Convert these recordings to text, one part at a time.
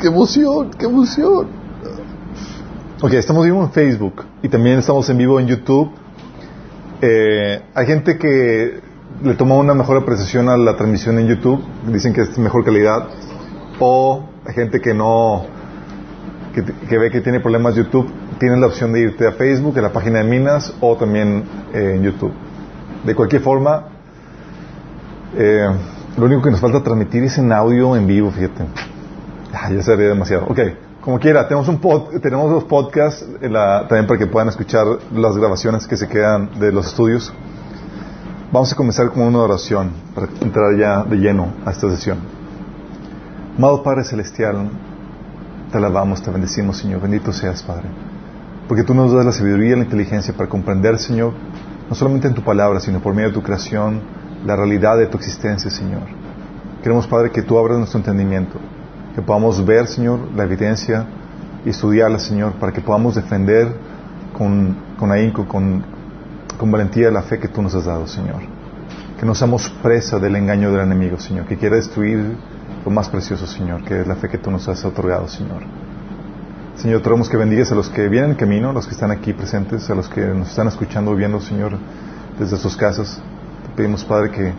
¡Qué emoción! ¡Qué emoción! Ok, estamos vivo en Facebook y también estamos en vivo en YouTube. Eh, hay gente que le toma una mejor apreciación a la transmisión en YouTube, dicen que es mejor calidad, o hay gente que no, que, ve que tiene problemas YouTube, tiene la opción de irte a Facebook, a la página de Minas, o también eh, en YouTube. De cualquier forma, eh, lo único que nos falta transmitir es en audio en vivo, fíjate. Ah, ya sería demasiado. Ok, como quiera, tenemos, un tenemos dos podcasts también para que puedan escuchar las grabaciones que se quedan de los estudios. Vamos a comenzar con una oración para entrar ya de lleno a esta sesión. Amado Padre Celestial, te alabamos, te bendecimos, Señor. Bendito seas, Padre. Porque tú nos das la sabiduría y la inteligencia para comprender, Señor, no solamente en tu palabra, sino por medio de tu creación, la realidad de tu existencia, Señor. Queremos, Padre, que tú abras nuestro entendimiento, que podamos ver, Señor, la evidencia y estudiarla, Señor, para que podamos defender con, con ahínco, con, con valentía la fe que tú nos has dado, Señor. Que no seamos presa del engaño del enemigo, Señor, que quiera destruir lo más precioso, Señor, que es la fe que tú nos has otorgado, Señor. Señor, tenemos que bendigas a los que vienen en camino, a los que están aquí presentes, a los que nos están escuchando, viendo, Señor, desde sus casas. Pedimos, Padre, que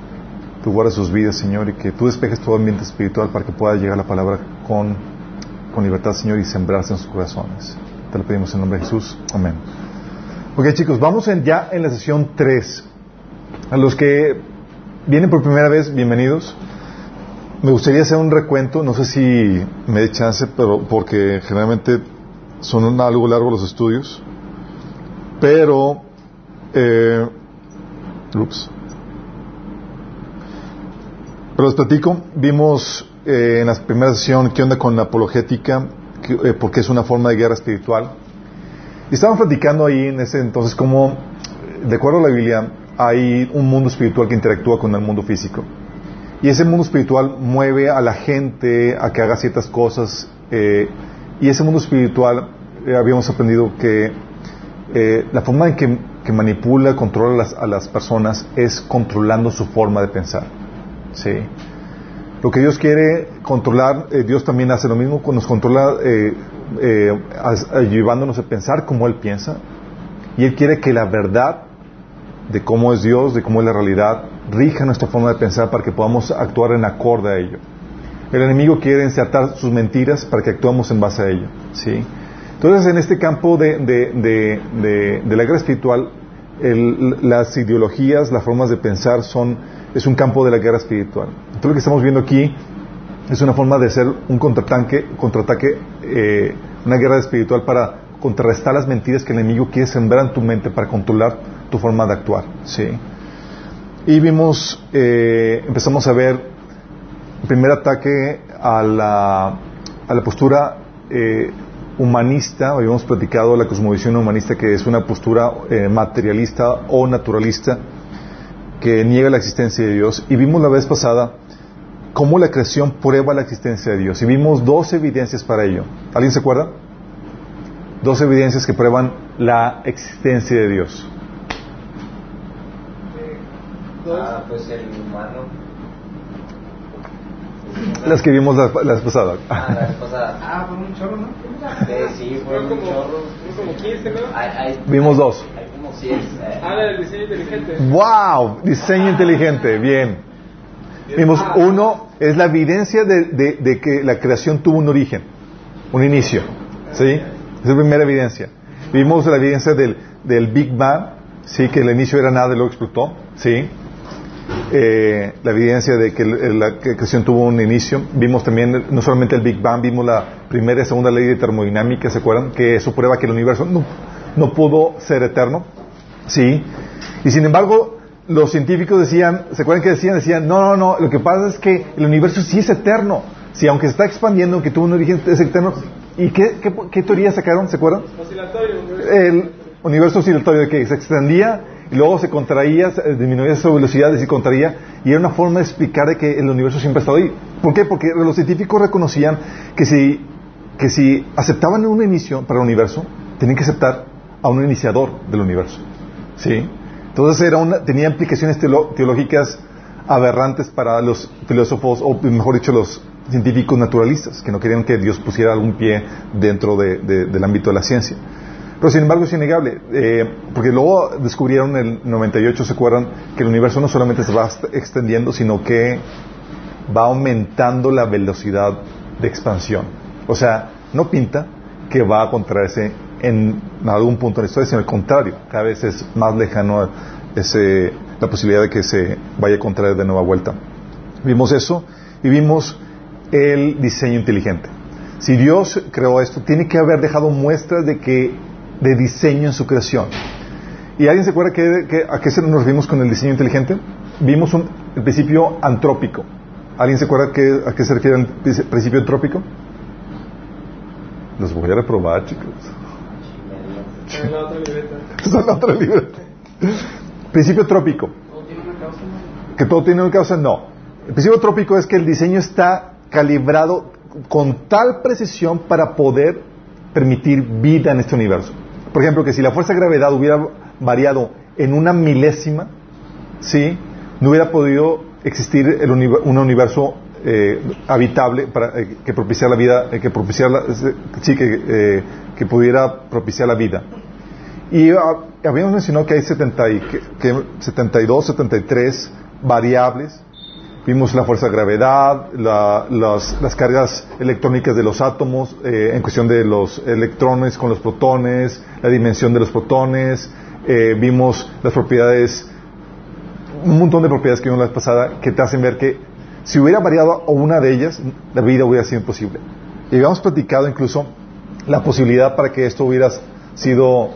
tú guardes sus vidas, Señor, y que tú despejes todo ambiente espiritual para que pueda llegar la palabra con, con libertad, Señor, y sembrarse en sus corazones. Te lo pedimos en nombre de Jesús. Amén. Ok, chicos, vamos ya en la sesión 3. A los que vienen por primera vez, bienvenidos. Me gustaría hacer un recuento, no sé si me dé chance, pero porque generalmente son algo largo los estudios. Pero, eh. Pero les platico, vimos eh, en la primera sesión qué onda con la apologética, eh, porque es una forma de guerra espiritual. Y estábamos platicando ahí en ese entonces cómo, de acuerdo a la Biblia, hay un mundo espiritual que interactúa con el mundo físico. Y ese mundo espiritual mueve a la gente a que haga ciertas cosas. Eh, y ese mundo espiritual, eh, habíamos aprendido que eh, la forma en que, manipula, controla a las, personas es controlando su forma de pensar. ¿Sí? Lo que Dios quiere controlar, Dios también hace lo mismo, nos controla eh, llevándonos a pensar como Él piensa. Y Él quiere que la verdad de cómo es Dios, de cómo es la realidad, rija nuestra forma de pensar para que podamos actuar en acorde a ello. El enemigo quiere insertar sus mentiras para que actuemos en base a ello. ¿sí? Entonces, en este campo de, de, la guerra espiritual, las ideologías, las formas de pensar son, es un campo de la guerra espiritual. Entonces, lo que estamos viendo aquí es una forma de hacer un contraataque, contraataque eh, una guerra espiritual para contrarrestar las mentiras que el enemigo quiere sembrar en tu mente para controlar tu forma de actuar. ¿sí? Y vimos, eh, empezamos a ver el primer ataque a la, a la postura eh, humanista, habíamos platicado la cosmovisión humanista que es una postura materialista o naturalista que niega la existencia de Dios. Y vimos la vez pasada cómo la creación prueba la existencia de Dios. Y vimos dos evidencias para ello. ¿Alguien se acuerda? Dos evidencias que prueban la existencia de Dios. Ah, pues el humano. Las que vimos la, vez pasada. Ah, la vez pasada. Ah, fue un chorro, ¿no? sí, fue un chorro. como 15, ¿no? Vimos dos. Hay como 100. Ah, la del diseño inteligente. ¡Wow! Diseño inteligente, bien. Vimos, uno es la evidencia de, que la creación tuvo un origen, un inicio. ¿Sí? es la primera evidencia. Vimos la evidencia del, del Big Bang, ¿sí? Que el inicio era nada y luego explotó. ¿Sí? Eh, la evidencia de que la creación tuvo un inicio. Vimos también no solamente el Big Bang, vimos la primera y segunda ley de termodinámica, ¿se acuerdan? Que eso prueba que el universo no, no pudo ser eterno. ¿Sí? Y sin embargo, los científicos decían, ¿se acuerdan que decían? Decían, no, no, no, lo que pasa es que el universo sí es eterno. Si aunque se está expandiendo, aunque tuvo un origen, es eterno. ¿Y qué, qué, teoría sacaron? ¿Se acuerdan? Oscilatorio. El universo oscilatorio de que se extendía y luego se contraía, disminuía su velocidad y se contraía. Y era una forma de explicar de que el universo siempre ha estado ahí. ¿Por qué? Porque los científicos reconocían que si, que si aceptaban un inicio para el universo, tenían que aceptar a un iniciador del universo. ¿Sí? Entonces era una, tenía implicaciones teológicas aberrantes para los filósofos, o mejor dicho, los científicos naturalistas, que no querían que Dios pusiera algún pie dentro de- de- del ámbito de la ciencia. Pero sin embargo es innegable, eh, porque luego descubrieron en el 98, ¿se acuerdan? Que el universo no solamente se va extendiendo, sino que va aumentando la velocidad de expansión. O sea, no pinta que va a contraerse en algún punto de la historia, sino al contrario, cada vez es más lejano ese, la posibilidad de que se vaya a contraer de nueva vuelta. Vimos eso y vimos el diseño inteligente. Si Dios creó esto, tiene que haber dejado muestras de que de diseño en su creación. ¿Y alguien se acuerda que, que- a qué se nos vimos con el diseño inteligente? Vimos un, el principio antrópico. ¿Alguien se acuerda que- a qué se refiere el pri- principio antrópico? Los voy a reprobar, chicos. En la otra libreta. Esa es la otra libreta. Principio trópico. ¿Todo tiene una causa? ¿Que todo tiene una causa? No. El principio trópico es que el diseño está calibrado con tal precisión para poder permitir vida en este universo. Por ejemplo, que si la fuerza de gravedad hubiera variado en una milésima, ¿sí? No hubiera podido existir el uni- un universo eh, habitable para, eh, que propiciara la vida, eh, que propiciara, la- sí, eh, que pudiera propiciar la vida. Y ah, habíamos mencionado que hay 70 y- que- que 72, 73 variables. Vimos la fuerza de gravedad, la- las, cargas electrónicas de los átomos, eh, en cuestión de los electrones con los protones, la dimensión de los protones, eh, vimos las propiedades, un montón de propiedades que vimos la vez pasada que te hacen ver que si hubiera variado una de ellas, la vida hubiera sido imposible. Y habíamos platicado incluso la posibilidad para que esto hubiera sido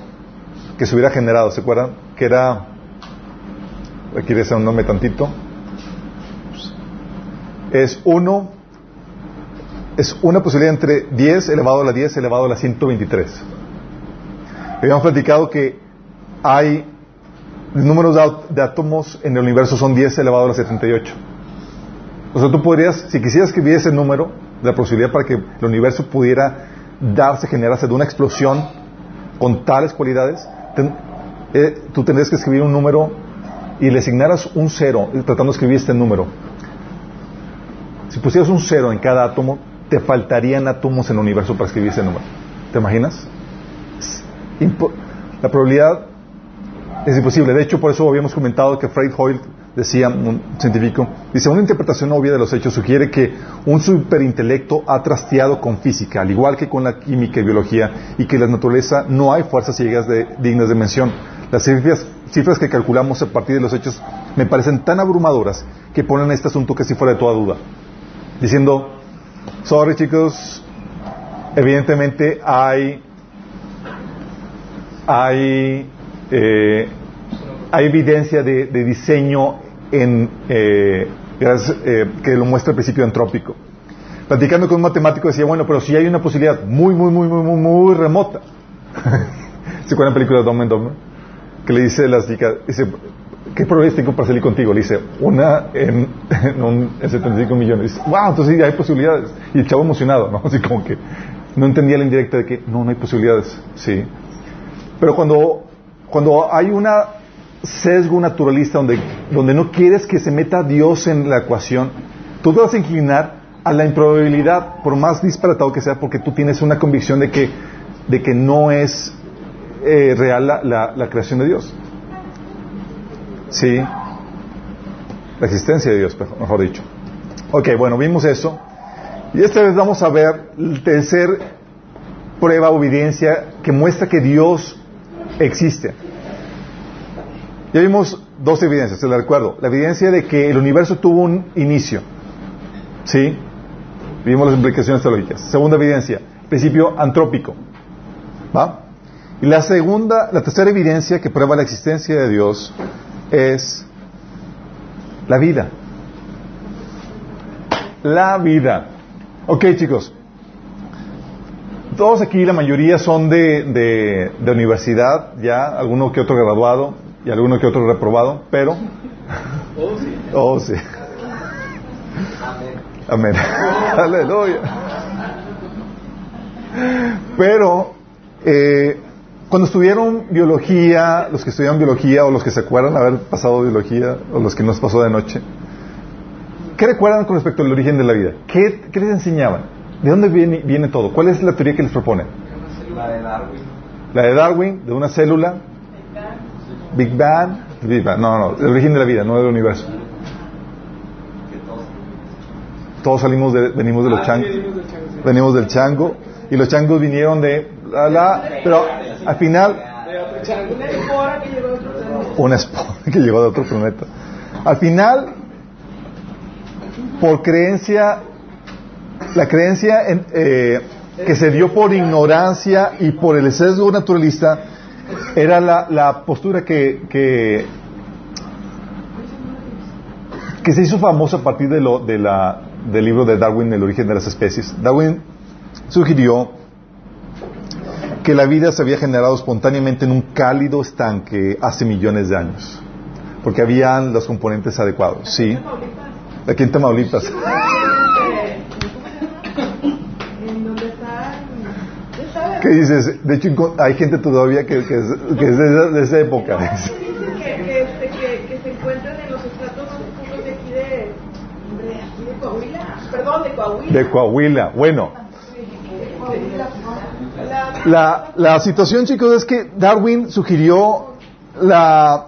que se hubiera generado, ¿se acuerdan? Que era, aquí un nombre tantito, es uno, es una posibilidad entre 10 elevado a la 10 elevado a la 123. Habíamos platicado que hay números de, átomos en el universo son 10 elevado a la 78. O sea, tú podrías, si quisieras escribir ese número, la posibilidad para que el universo pudiera darse, generarse de una explosión con tales cualidades, ten- eh, tú tendrías que escribir un número y le asignaras un cero, tratando de escribir este número. Si pusieras un cero en cada átomo, te faltarían átomos en el universo para escribir ese número. ¿Te imaginas? La probabilidad es imposible. De hecho, por eso habíamos comentado que Fred Hoyle decía, un científico, dice, una interpretación obvia de los hechos sugiere que un superintelecto ha trasteado con física, al igual que con la química y biología, y que en la naturaleza no hay fuerzas ciegas de- dignas de mención. Las cifras, cifras que calculamos a partir de los hechos me parecen tan abrumadoras que ponen este asunto casi fuera de toda duda. Diciendo, sorry chicos, evidentemente hay hay, eh, hay evidencia de, de diseño en, eh, eh, que lo muestra el principio antrópico. Platicando con un matemático decía, bueno, pero si hay una posibilidad muy, muy, muy, muy, muy, muy remota. ¿Se acuerdan la película de Dumb and Dumber? Que le dice las chicas, ¿qué probabilidades tengo para salir contigo? Le dice, una en, en, un, en 75 millones. Dice, wow, entonces sí, hay posibilidades. Y el chavo emocionado, ¿no? Así como que no entendía la indirecta de que no, no hay posibilidades. Sí. Pero cuando, cuando hay una sesgo naturalista donde, donde no quieres que se meta Dios en la ecuación, tú te vas a inclinar a la improbabilidad, por más disparatado que sea, porque tú tienes una convicción de que, de que no es eh, real la- la creación de Dios. Sí. La existencia de Dios, mejor- dicho. Ok, bueno, vimos eso. Y esta vez vamos a ver el tercer prueba o evidencia que muestra que Dios existe. Ya vimos dos evidencias, se la recuerdo. La evidencia de que el universo tuvo un inicio. ¿Sí? Vimos las implicaciones teológicas. Segunda evidencia, principio antrópico. ¿Va? Y la segunda, la tercera evidencia que prueba la existencia de Dios es la vida. La vida. Ok, chicos. Todos aquí, la mayoría son de, de, de universidad, ya, alguno que otro graduado y alguno que otro reprobado, pero... Oh, sí. Oh, sí. Amén. Amén. Aleluya. Pero, eh, cuando estudiaron biología, los que estudiaron biología o los que se acuerdan haber pasado biología o los que nos pasó de noche, ¿Qué recuerdan con respecto al origen de la vida? ¿Qué, qué les enseñaban? ¿De dónde viene, viene todo? ¿Cuál es la teoría que les propone? La de Darwin. La de Darwin, de una célula, Big Bang, Big Bang. No, no, el origen de la vida, no del universo. Todos. Salimos de, venimos de los Ah, changos. venimos del chango, sí. Venimos del chango. Y los changos vinieron de la, la, pero al final una espora que llegó de otro planeta. Al final, por creencia, la creencia en, eh, que se dio por ignorancia y por el sesgo naturalista era la, la postura que, que, que se hizo famosa a partir de lo, de la, del libro de Darwin, El origen de las especies. Darwin sugirió que la vida se había generado espontáneamente en un cálido estanque hace millones de años, porque habían los componentes adecuados. Sí, aquí en Tamaulipas. ¿Qué dices? De hecho, hay gente todavía que, que es, que es de, esa- de esa época. De Coahuila. Bueno, De Coahuila. La- la, situación, chicos, es que Darwin sugirió la...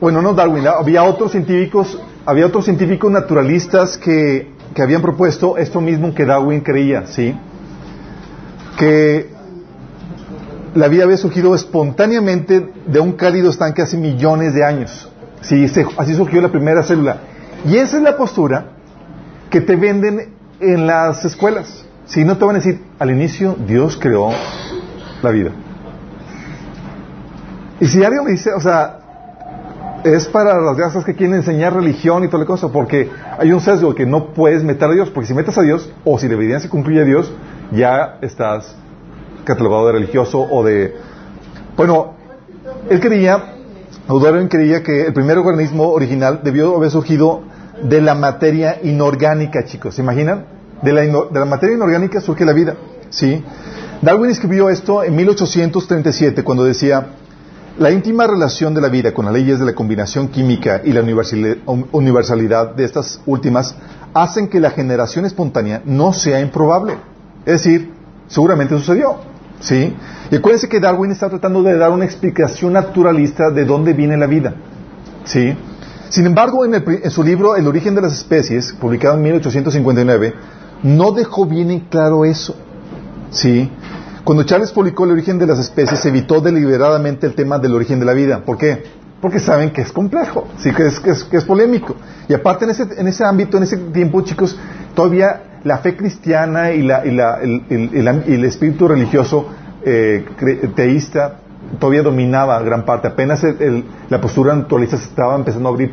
Bueno, no Darwin, había otros científicos, había otros científicos naturalistas que, que habían propuesto esto mismo que Darwin creía, ¿sí? Que la vida había surgido espontáneamente de un cálido estanque hace millones de años. Sí, se- así surgió la primera célula. Y esa es la postura que te venden en las escuelas. Si no te van a decir, al inicio Dios creó la vida. Y si alguien me dice, o sea, es para las razas que quieren enseñar religión y toda la cosa, porque hay un sesgo que no puedes meter a Dios, porque si metes a Dios, o si la evidencia concluye a Dios, ya estás catalogado de religioso o de... Bueno, él creía, Darwin creía que el primer organismo original debió haber surgido de la materia inorgánica, chicos. ¿Se imaginan? De la, de la materia inorgánica surge la vida. ¿Sí? Darwin escribió esto en 1837 cuando decía, la íntima relación de la vida con las leyes de la combinación química y la universali- universalidad de estas últimas hacen que la generación espontánea no sea improbable. Es decir, seguramente sucedió. ¿Sí? Y acuérdense que Darwin está tratando de dar una explicación naturalista de dónde viene la vida. ¿Sí? Sin embargo, en, el en su libro El origen de las especies, publicado en 1859, no dejó bien en claro eso. ¿Sí? Cuando Charles publicó El origen de las especies, evitó deliberadamente el tema del origen de la vida. ¿Por qué? Porque saben que es complejo, sí, que es, que es, que es polémico. Y aparte, en ese, en ese ámbito, en ese tiempo, chicos, todavía la fe cristiana y, la, y, la- el, el- el el espíritu religioso eh, teísta todavía dominaba gran parte. Apenas la postura naturalista se estaba empezando a abrir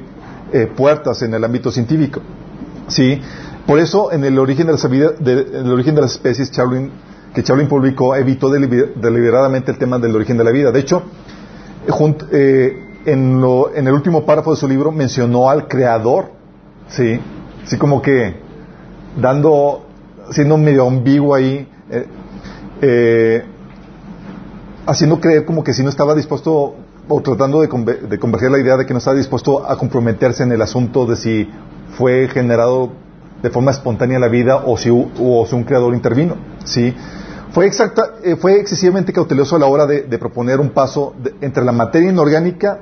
eh, puertas en el ámbito científico. ¿Sí? Por eso, en el origen de las, origen de las especies, que Charlin publicó, evitó deliber- deliberadamente el tema del origen de la vida. De hecho, junt- eh, en, lo- en el último párrafo de su libro mencionó al creador, ¿sí? Así como que dando, siendo medio ambiguo ahí, eh, eh, haciendo creer como que si no estaba dispuesto o tratando de, conve- de converger la idea de que no estaba dispuesto a comprometerse en el asunto de si fue generado de forma espontánea la vida o si, o si un creador intervino. ¿sí? Fue, exacta, eh, fue excesivamente cauteloso a la hora de, proponer un paso de- entre la materia inorgánica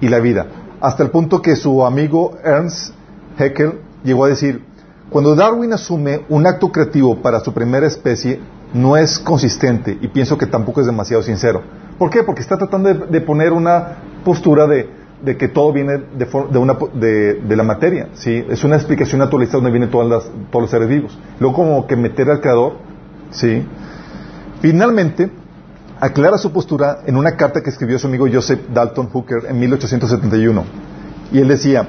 y la vida, hasta el punto que su amigo Ernst Haeckel llegó a decir, cuando Darwin asume un acto creativo para su primera especie, no es consistente y pienso que tampoco es demasiado sincero. ¿Por qué? Porque está tratando de poner una postura de, de que todo viene de, una de- la materia. ¿sí? Es una explicación naturalista donde vienen todas todos los seres vivos. Luego como que meter al creador. ¿sí? Finalmente, aclara su postura en una carta que escribió su amigo Joseph Dalton Hooker en 1871. Y él decía,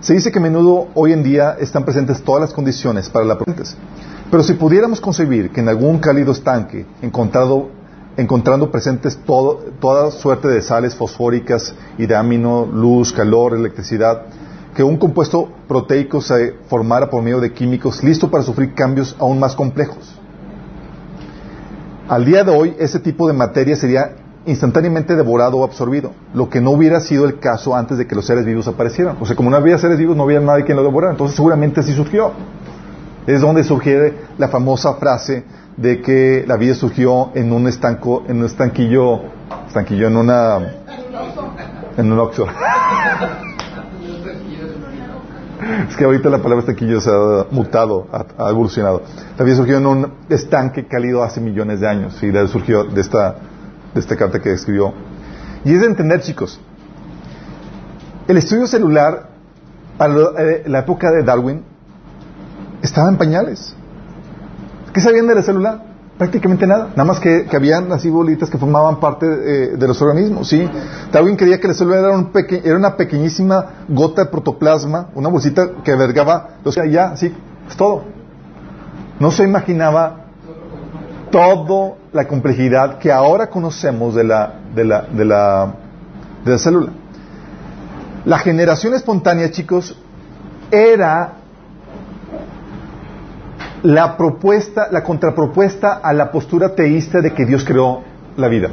se dice que a menudo hoy en día están presentes todas las condiciones para la presentes. Pero si pudiéramos concebir que en algún cálido estanque, encontrado, encontrando presentes todo- toda suerte de sales fosfóricas y de amino, luz, calor, electricidad, que un compuesto proteico se formara por medio de químicos listo para sufrir cambios aún más complejos. Al día de hoy, ese tipo de materia sería instantáneamente devorado o absorbido, lo que no hubiera sido el caso antes de que los seres vivos aparecieran. O sea, como no había seres vivos, no había nadie quien lo devorara, entonces seguramente así surgió. Es donde surgió la famosa frase de que la vida surgió en un estanco, en un estanquillo, estanquillo, en una, en un oxo. Es que ahorita la palabra estanquillo se ha mutado, ha, evolucionado. La vida surgió en un estanque cálido hace millones de años, y surgió de esta, de esta carta que escribió. Y es de entender, chicos, el estudio celular, a eh, la época de Darwin, estaba en pañales. ¿Qué sabían de la célula? Prácticamente nada. Nada más que, que habían así bolitas que formaban parte eh, de los organismos. ¿sí? Darwin creía que la célula era, un peque- era una pequeñísima gota de protoplasma, una bolsita que albergaba los ya, sí, es todo. No se imaginaba toda la complejidad que ahora conocemos de la, de la, de la, de la célula. La generación espontánea, chicos, era la propuesta, la contrapropuesta a la postura teísta de que Dios creó la vida.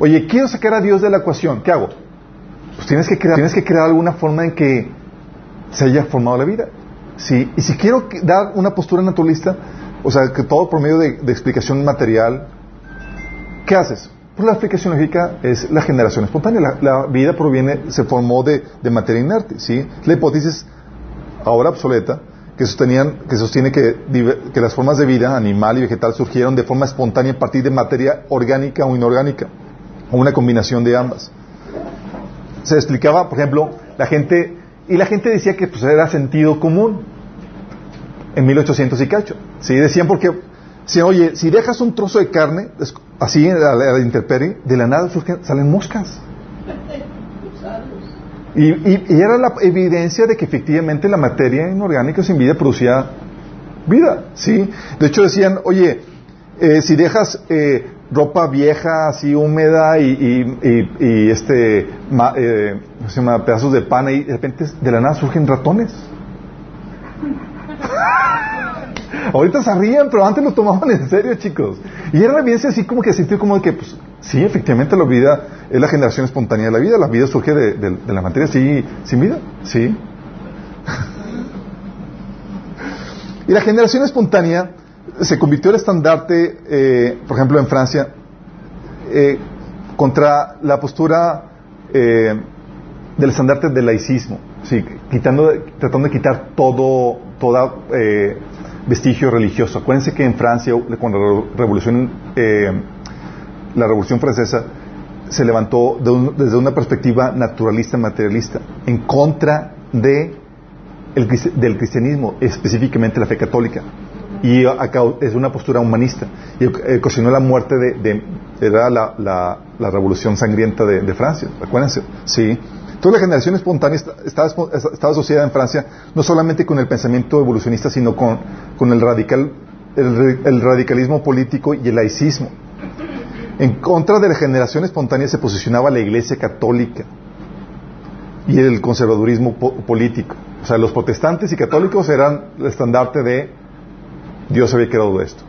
Oye, quiero sacar a Dios de la ecuación, ¿qué hago? Pues tienes que crear, tienes que crear alguna forma en que se haya formado la vida. Sí, y si quiero dar una postura naturalista, o sea, que todo por medio de, de explicación material, ¿qué haces? Pues la explicación lógica es la generación espontánea. La, la vida proviene, se formó de, de materia inerte, ¿sí? La hipótesis ahora obsoleta, que, sostenían, que sostiene que, que las formas de vida, animal y vegetal, surgieron de forma espontánea a partir de materia orgánica o inorgánica, o una combinación de ambas. Se explicaba, por ejemplo, la gente, y la gente decía que pues, era sentido común en 1800 y cacho. ¿sí? Decían porque, si, oye, si dejas un trozo de carne, así a la, a la intemperie, de la nada surgen, salen moscas. Y, y- era la evidencia de que efectivamente la materia inorgánica sin vida producía vida, ¿sí? De hecho decían, oye, eh, si dejas eh, ropa vieja, así húmeda y, y- este, ma- eh, ¿cómo se llama? pedazos de pan y de repente de la nada surgen ratones. Ahorita se ríen, pero antes lo tomaban en serio, chicos. Y era la evidencia así como que sentido como de que, pues, sí, efectivamente la vida es la generación espontánea de la vida. La vida surge de la materia sí, sin vida, sí. y la generación espontánea se convirtió en el estandarte, eh, por ejemplo, en Francia, eh, contra la postura eh, del estandarte del laicismo, sí, quitando, tratando de quitar todo, toda eh, vestigio religioso. Acuérdense que en Francia, cuando la revolución, eh, la revolución francesa se levantó de un- desde una perspectiva naturalista, materialista, en contra de el del cristianismo, específicamente la fe católica. Y acá es una postura humanista. Y ocasionó la muerte de, de- era la, la- la revolución sangrienta de, de Francia, acuérdense. Sí. Entonces la generación espontánea estaba, estaba asociada en Francia no solamente con el pensamiento evolucionista, sino con, con el, radical, el, el radicalismo político y el laicismo. En contra de la generación espontánea se posicionaba la Iglesia Católica y el conservadurismo po- político. O sea, los protestantes y católicos eran el estandarte de Dios había creado esto.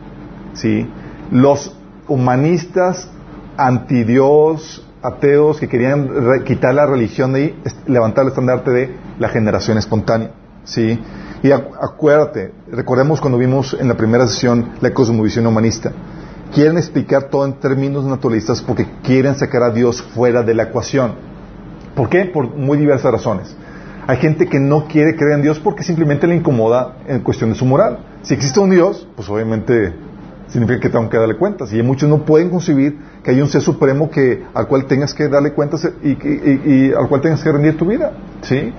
¿Sí? Los humanistas, antidios, ateos que querían quitar la religión de ahí, levantar el estandarte de la generación espontánea. ¿Sí? Y acu- acuérdate, recordemos cuando vimos en la primera sesión la cosmovisión humanista. Quieren explicar todo en términos naturalistas porque quieren sacar a Dios fuera de la ecuación. ¿Por qué? Por muy diversas razones. Hay gente que no quiere creer en Dios porque simplemente le incomoda en cuestión de su moral. Si existe un Dios, pues obviamente significa que tengo que darle cuentas. Y muchos no pueden concebir que hay un ser supremo que, al cual tengas que darle cuentas y, y- al cual tengas que rendir tu vida. ¿Sí?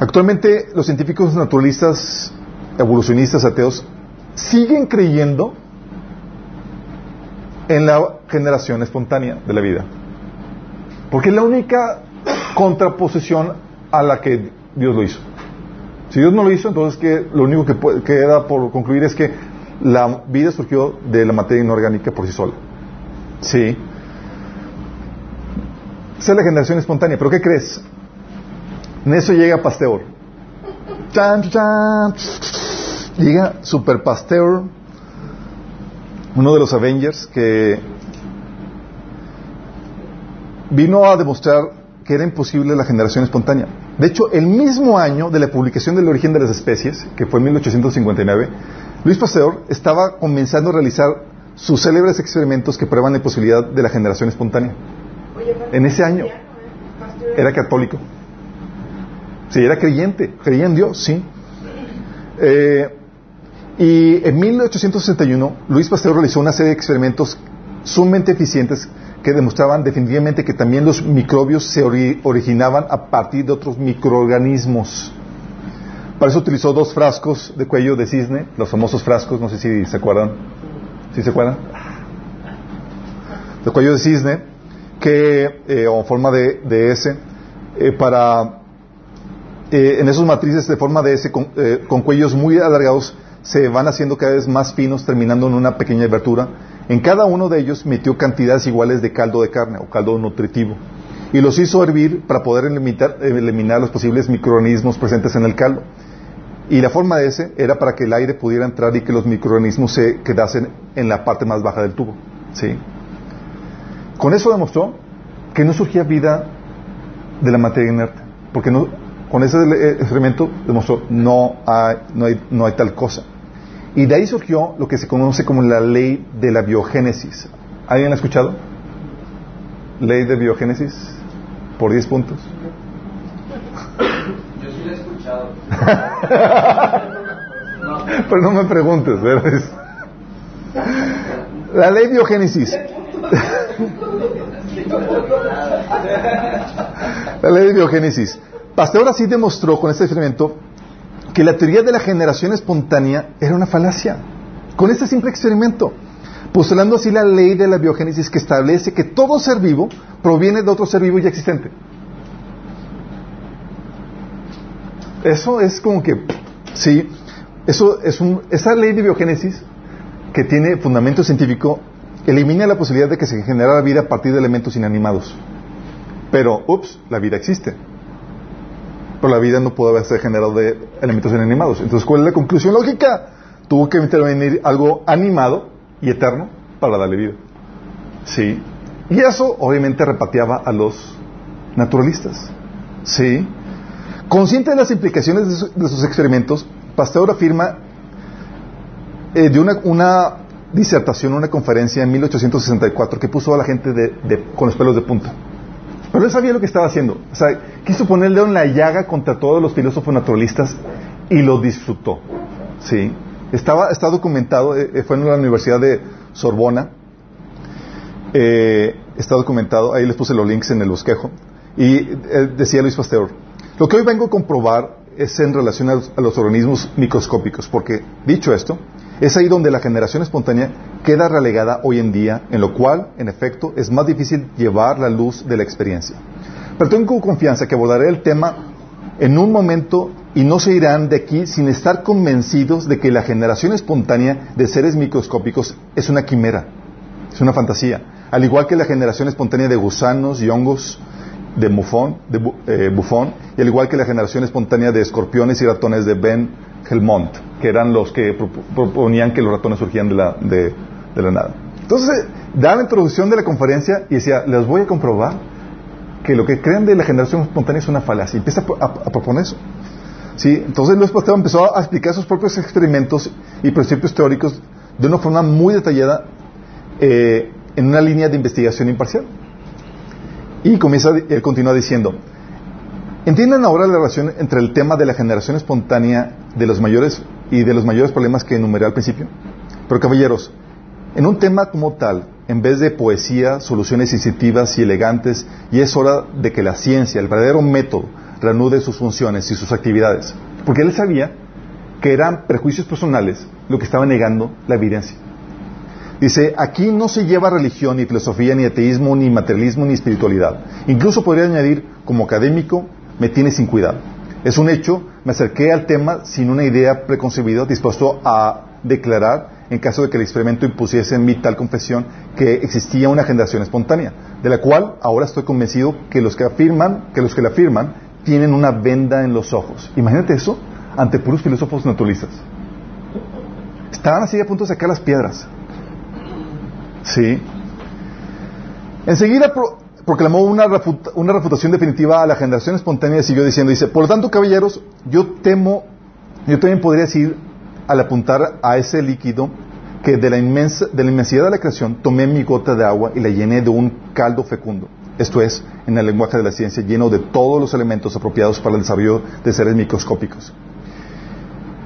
Actualmente los científicos naturalistas, evolucionistas, ateos, siguen creyendo en la generación espontánea de la vida. Porque es la única contraposición a la que Dios lo hizo. Si Dios no lo hizo, entonces que lo único que queda por concluir es que la vida surgió de la materia inorgánica por sí sola. Sí. Esa es la generación espontánea. ¿Pero qué crees? En eso llega Pasteur. Chan. Llega Super Pasteur, uno de los Avengers que vino a demostrar que era imposible la generación espontánea. De hecho, el mismo año de la publicación del origen de las especies, que fue en 1859, Luis Pasteur estaba comenzando a realizar sus célebres experimentos que prueban la posibilidad de la generación espontánea. Oye, En ese año. cristiano, ¿eh? Era católico. Sí, era creyente, creía en Dios, sí. Eh, y en 1861, Luis Pasteur realizó una serie de experimentos sumamente eficientes que demostraban definitivamente que también los microbios se ori- originaban a partir de otros microorganismos. Para eso utilizó dos frascos de cuello de cisne, los famosos frascos, no sé si se acuerdan. ¿Sí se acuerdan? De cuello de cisne, que, eh, o forma de, S, eh, para eh, en esos matrices de forma de S con, eh, con cuellos muy alargados se van haciendo cada vez más finos terminando en una pequeña abertura. En cada uno de ellos metió cantidades iguales de caldo de carne o caldo nutritivo y los hizo hervir para poder eliminar, eliminar los posibles microorganismos presentes en el caldo. Y la forma de ese era para que el aire pudiera entrar y que los microorganismos se quedasen en la parte más baja del tubo. ¿sí? Con eso demostró que no surgía vida de la materia inerte, porque no, con ese eh, experimento demostró no hay, no, hay, no hay tal cosa. Y de ahí surgió lo que se conoce como la ley de la biogénesis. ¿Alguien la ha escuchado? Ley de biogénesis por 10 puntos. Yo sí lo he escuchado. No, Pero no me preguntes, ¿verdad? La ley de biogénesis. La ley de biogénesis. Pasteur así demostró con este experimento que la teoría de la generación espontánea era una falacia. Con este simple experimento. Postulando así la ley de la biogénesis que establece que todo ser vivo proviene de otro ser vivo ya existente. Eso es como que, sí, eso es un, esa ley de biogénesis que tiene fundamento científico elimina la posibilidad de que se generara vida a partir de elementos inanimados. Pero, ups, la vida existe. Pero la vida no puede ser generada de elementos inanimados. Entonces, ¿cuál es la conclusión lógica? Tuvo que intervenir algo animado y eterno para darle vida. Sí. Y eso obviamente repateaba a los naturalistas. Sí. Consciente de las implicaciones de, su- de sus experimentos, Pasteur afirma eh, una, disertación, una conferencia en 1864 que puso a la gente con los pelos de punta. Pero él sabía lo que estaba haciendo. O sea, quiso poner el dedo en la llaga contra todos los filósofos naturalistas y lo disfrutó. Sí. Estaba, está documentado, eh, eh, fue en la Universidad de Sorbona. Eh, está documentado, ahí les puse los links en el bosquejo. Y decía Luis Pasteur, lo que hoy vengo a comprobar es en relación a los, organismos microscópicos, porque dicho esto, es ahí donde la generación espontánea queda relegada hoy en día, en lo cual, en efecto, es más difícil llevar la luz de la experiencia. Pero tengo confianza que abordaré el tema en un momento y no se irán de aquí sin estar convencidos de que la generación espontánea de seres microscópicos es una quimera, es una fantasía, al igual que la generación espontánea de gusanos y hongos de Buffon, de Bu- eh, Buffon, y al igual que la generación espontánea de escorpiones y ratones de Ben Helmont, que eran los que propo- proponían que los ratones surgían de la, nada. Entonces, da la introducción de la conferencia y decía, les voy a comprobar que lo que creen de la generación espontánea es una falacia. Empieza a proponer eso. ¿Sí? Entonces Luis Pasteur empezó a explicar sus propios experimentos y principios teóricos de una forma muy detallada eh, en una línea de investigación imparcial. Y comienza, él continúa diciendo, entiendan ahora la relación entre el tema de la generación espontánea de los mayores y de los mayores problemas que enumeré al principio. Pero caballeros, en un tema como tal, en vez de poesía, soluciones incentivas y elegantes, y es hora de que la ciencia, el verdadero método, reanude sus funciones y sus actividades. Porque él sabía que eran prejuicios personales lo que estaba negando la evidencia. Dice, aquí no se lleva religión, ni filosofía, ni ateísmo, ni materialismo, ni espiritualidad. Incluso podría añadir, como académico, me tiene sin cuidado. Es un hecho, me acerqué al tema sin una idea preconcebida, dispuesto a declarar, en caso de que el experimento impusiese en mí tal confesión, que existía una generación espontánea, de la cual ahora estoy convencido que los que afirman, que los que la afirman, tienen una venda en los ojos. Imagínate eso ante puros filósofos naturalistas. Estaban así a punto de sacar las piedras. Sí. Enseguida pro- proclamó una, refuta- una refutación definitiva a la generación espontánea y siguió diciendo, dice, por lo tanto, caballeros, yo temo, yo también podría decir, al apuntar a ese líquido, que de la, inmensa, de la inmensidad de la creación tomé mi gota de agua y la llené de un caldo fecundo. Esto es, en el lenguaje de la ciencia, lleno de todos los elementos apropiados para el desarrollo de seres microscópicos.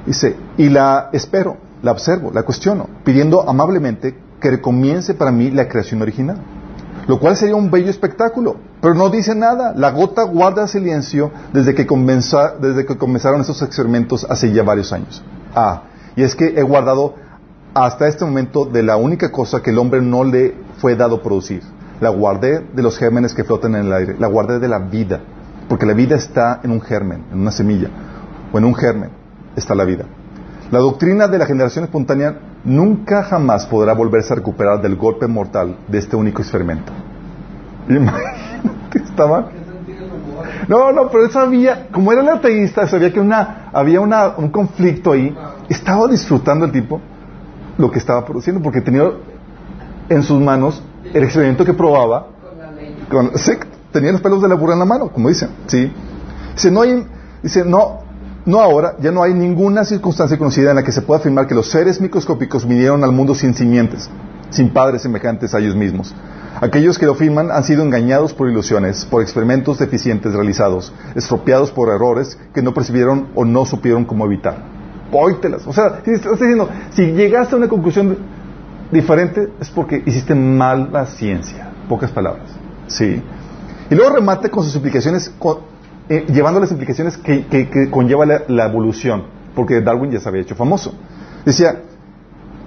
Dice, y la espero, la observo, la cuestiono, pidiendo amablemente que recomience para mí la creación original. Lo cual sería un bello espectáculo, pero no dice nada. La gota guarda silencio desde que, comenza- desde que comenzaron esos experimentos hace ya varios años. Ah, y es que he guardado hasta este momento de la única cosa que el hombre no le fue dado producir. La guardé de los gérmenes que flotan en el aire, la guardé de la vida, porque la vida está en un germen, en una semilla, o en un germen está la vida. La doctrina de la generación espontánea nunca jamás podrá volverse a recuperar del golpe mortal de este único experimento. Imagínate, estaba... No, no, pero él sabía, como era el ateísta, sabía que una, había una, un conflicto ahí. Estaba disfrutando el tipo lo que estaba produciendo, porque tenía en sus manos el experimento que probaba. Con, sí, tenía los pelos de la burra en la mano, como dicen. ¿sí? Dice, no hay, dice, no, no ahora, ya no hay ninguna circunstancia conocida en la que se pueda afirmar que los seres microscópicos vinieron al mundo sin simientes, sin padres semejantes a ellos mismos. Aquellos que lo afirman han sido engañados por ilusiones, por experimentos deficientes realizados, estropeados por errores que no percibieron o no supieron cómo evitar. Póytelas. O sea, estás diciendo, si llegaste a una conclusión diferente es porque hiciste mal la ciencia. Pocas palabras. Sí. Y luego remate con sus implicaciones, eh, llevando las implicaciones que, que- conlleva la, la evolución, porque Darwin ya se había hecho famoso. Decía,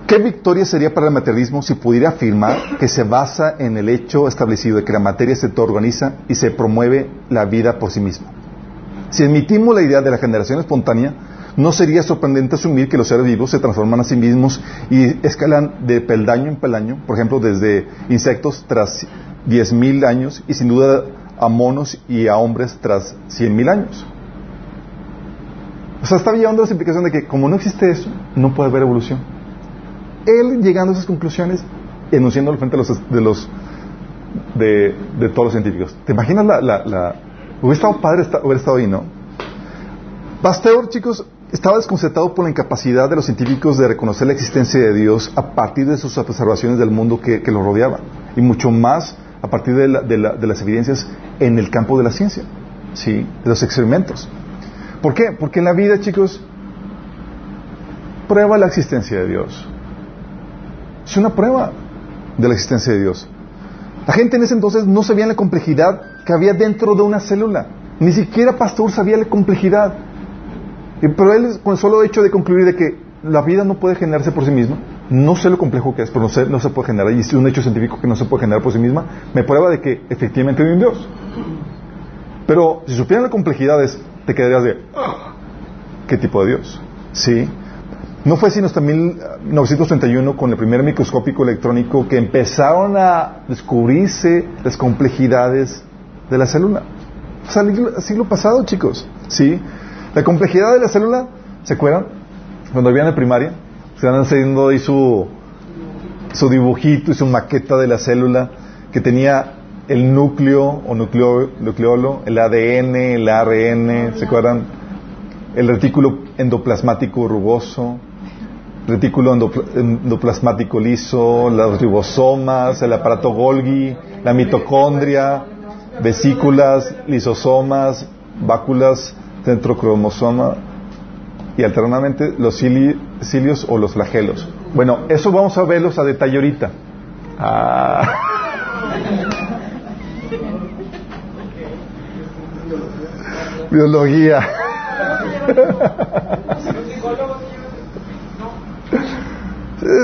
¿qué victoria sería para el materialismo si pudiera afirmar que se basa en el hecho establecido de que la materia se organiza y se promueve la vida por sí misma? Si admitimos la idea de la generación espontánea, no sería sorprendente asumir que los seres vivos se transforman a sí mismos y escalan de peldaño en peldaño, por ejemplo, desde insectos tras 10.000 años y sin duda a monos y a hombres tras 100.000 años. O sea, está llevando la implicación de que como no existe eso, no puede haber evolución. Él llegando a esas conclusiones, enunciándolo frente a los de los de, de todos los científicos. ¿Te imaginas la, hubiera estado padre hubiera estado ahí, ¿no? Pasteur, chicos, estaba desconcertado por la incapacidad de los científicos de reconocer la existencia de Dios a partir de sus observaciones del mundo que, que lo rodeaba, y mucho más a partir de, la- de la- de las evidencias en el campo de la ciencia, ¿sí? de los experimentos. ¿Por qué? Porque la vida, chicos, prueba la existencia de Dios. Es una prueba de la existencia de Dios. La gente en ese entonces no sabía la complejidad que había dentro de una célula. Ni siquiera Pasteur sabía la complejidad. Pero él, con el solo hecho de concluir de que la vida no puede generarse por sí misma, no sé lo complejo que es, pero no, sé- no se puede generar, y es un hecho científico que no se puede generar por sí misma, me prueba de que efectivamente hay un Dios. Pero si supieran la complejidad, es- te quedarías de, "Ah, ¿qué tipo de Dios? Sí. No fue sino hasta 1931 con el primer microscópico electrónico que empezaron a descubrirse las complejidades de la célula. O sea, el siglo pasado, chicos. ¿Sí? La complejidad de la célula, ¿se acuerdan? Cuando vivían en primaria, se van haciendo ahí su, su dibujito y su maqueta de la célula que tenía el núcleo o nucleo, nucleolo, el ADN, el ARN, ¿se acuerdan? El retículo endoplasmático rugoso, retículo endopla- endoplasmático liso, los ribosomas, el aparato Golgi, la mitocondria, vesículas, lisosomas, váculas, centrocromosoma y alternadamente los cili- cilios o los flagelos. Bueno, eso vamos a verlos a detalle ahorita. Ah. Biología.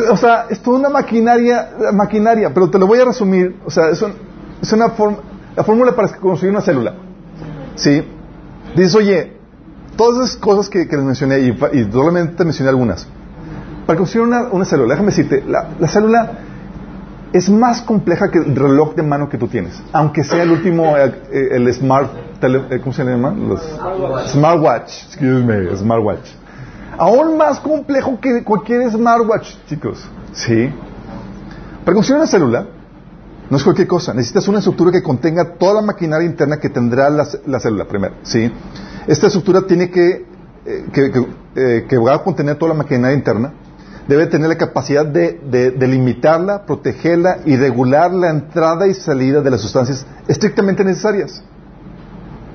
O sea, es toda una maquinaria, maquinaria, pero te lo voy a resumir. O sea, es, un- es una forma, la fórmula para construir una célula. ¿Sí? Dices, oye, todas esas cosas que, que les mencioné, y, solamente te mencioné algunas. Para construir una, una célula, déjame decirte, la, la célula es más compleja que el reloj de mano que tú tienes, aunque sea el último, eh, eh, el smart, tele- eh, ¿cómo se llama? Los, smartwatch, excuse me, smartwatch. Aún más complejo que cualquier smartwatch, chicos. ¿Sí? Para construir una célula, No es cualquier cosa. Necesitas una estructura que contenga toda la maquinaria interna que tendrá la, la célula primero. ¿sí? Esta estructura tiene que, eh, que, que, eh, que va a contener toda la maquinaria interna. Debe tener la capacidad de, de, de limitarla, protegerla y regular la entrada y salida de las sustancias estrictamente necesarias.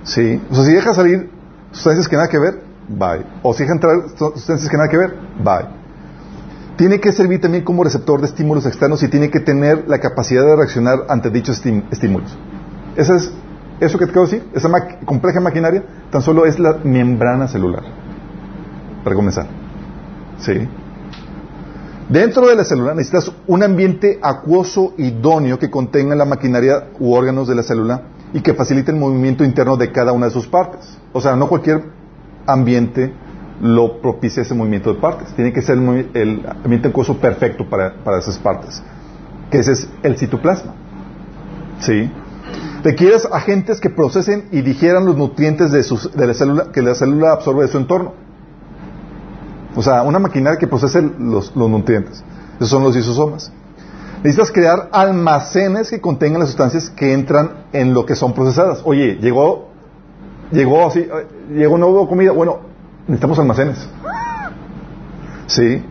¿Sí? O sea, si deja salir sustancias que nada que ver, bye. O si deja entrar sustancias que nada que ver, bye. Tiene que servir también como receptor de estímulos externos y tiene que tener la capacidad de reaccionar ante dichos estímulos. Esa es, eso que te acabo de decir, esa compleja maquinaria, tan solo es la membrana celular. Para comenzar. ¿Sí? Dentro de la célula necesitas un ambiente acuoso idóneo que contenga la maquinaria u órganos de la célula y que facilite el movimiento interno de cada una de sus partes. O sea, no cualquier ambiente lo propicia ese movimiento de partes. Tiene que ser el, el ambiente acuoso perfecto para, para, esas partes, que ese es el citoplasma. ¿Sí? Requieres agentes que procesen y digieran los nutrientes de, sus, de la célula, que la célula absorbe de su entorno. O sea, una maquinaria que procese los, nutrientes. Esos son los isosomas. Necesitas crear almacenes que contengan las sustancias que entran en lo que son procesadas. Oye, llegó, llegó así, llegó nueva comida. Bueno, necesitamos almacenes. Sí.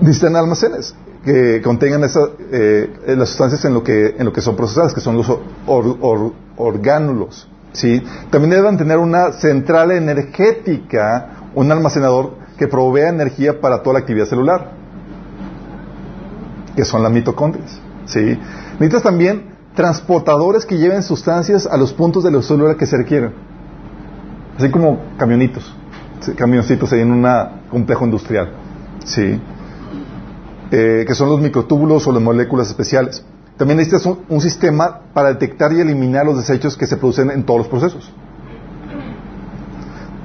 Necesitan almacenes que contengan esa, eh, las sustancias en lo que en lo que son procesadas, que son los or, orgánulos. ¿sí? También deben tener una central energética, un almacenador que provea energía para toda la actividad celular, que son las mitocondrias. ¿sí? Necesitas también transportadores que lleven sustancias a los puntos de la célula que se requieren, así como camionitos camioncitos ahí en un complejo industrial, ¿sí? Eh, que son los microtúbulos o las moléculas especiales. También necesitas un, sistema para detectar y eliminar los desechos que se producen en todos los procesos.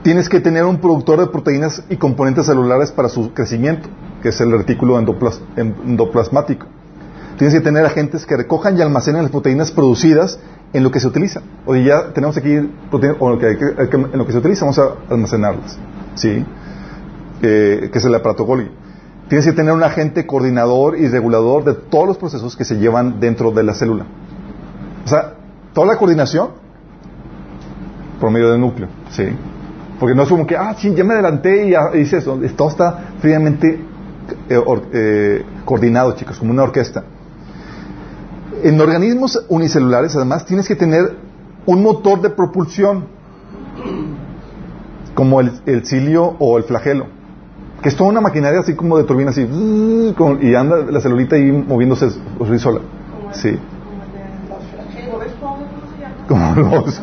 Tienes que tener un productor de proteínas y componentes celulares para su crecimiento, que es el retículo endoplas, endoplasmático. Tienes que tener agentes que recojan y almacenen las proteínas producidas en lo que se utiliza. Oye, ya tenemos aquí proteínas, o en lo que, en lo que se utiliza, vamos a almacenarlas. ¿Sí? Eh, que es el aparato Golgi. Tienes que tener un agente coordinador y regulador de todos los procesos que se llevan dentro de la célula. O sea, toda la coordinación por medio del núcleo. ¿Sí? Porque no es como que, ah, sí, ya me adelanté y, hice eso. Todo está fríamente eh, eh, coordinado, chicos, como una orquesta. En organismos unicelulares, además, tienes que tener un motor de propulsión, como el cilio o el flagelo, que es toda una maquinaria así como de turbina, así, y anda la celulita ahí moviéndose sola. Sí. Como los.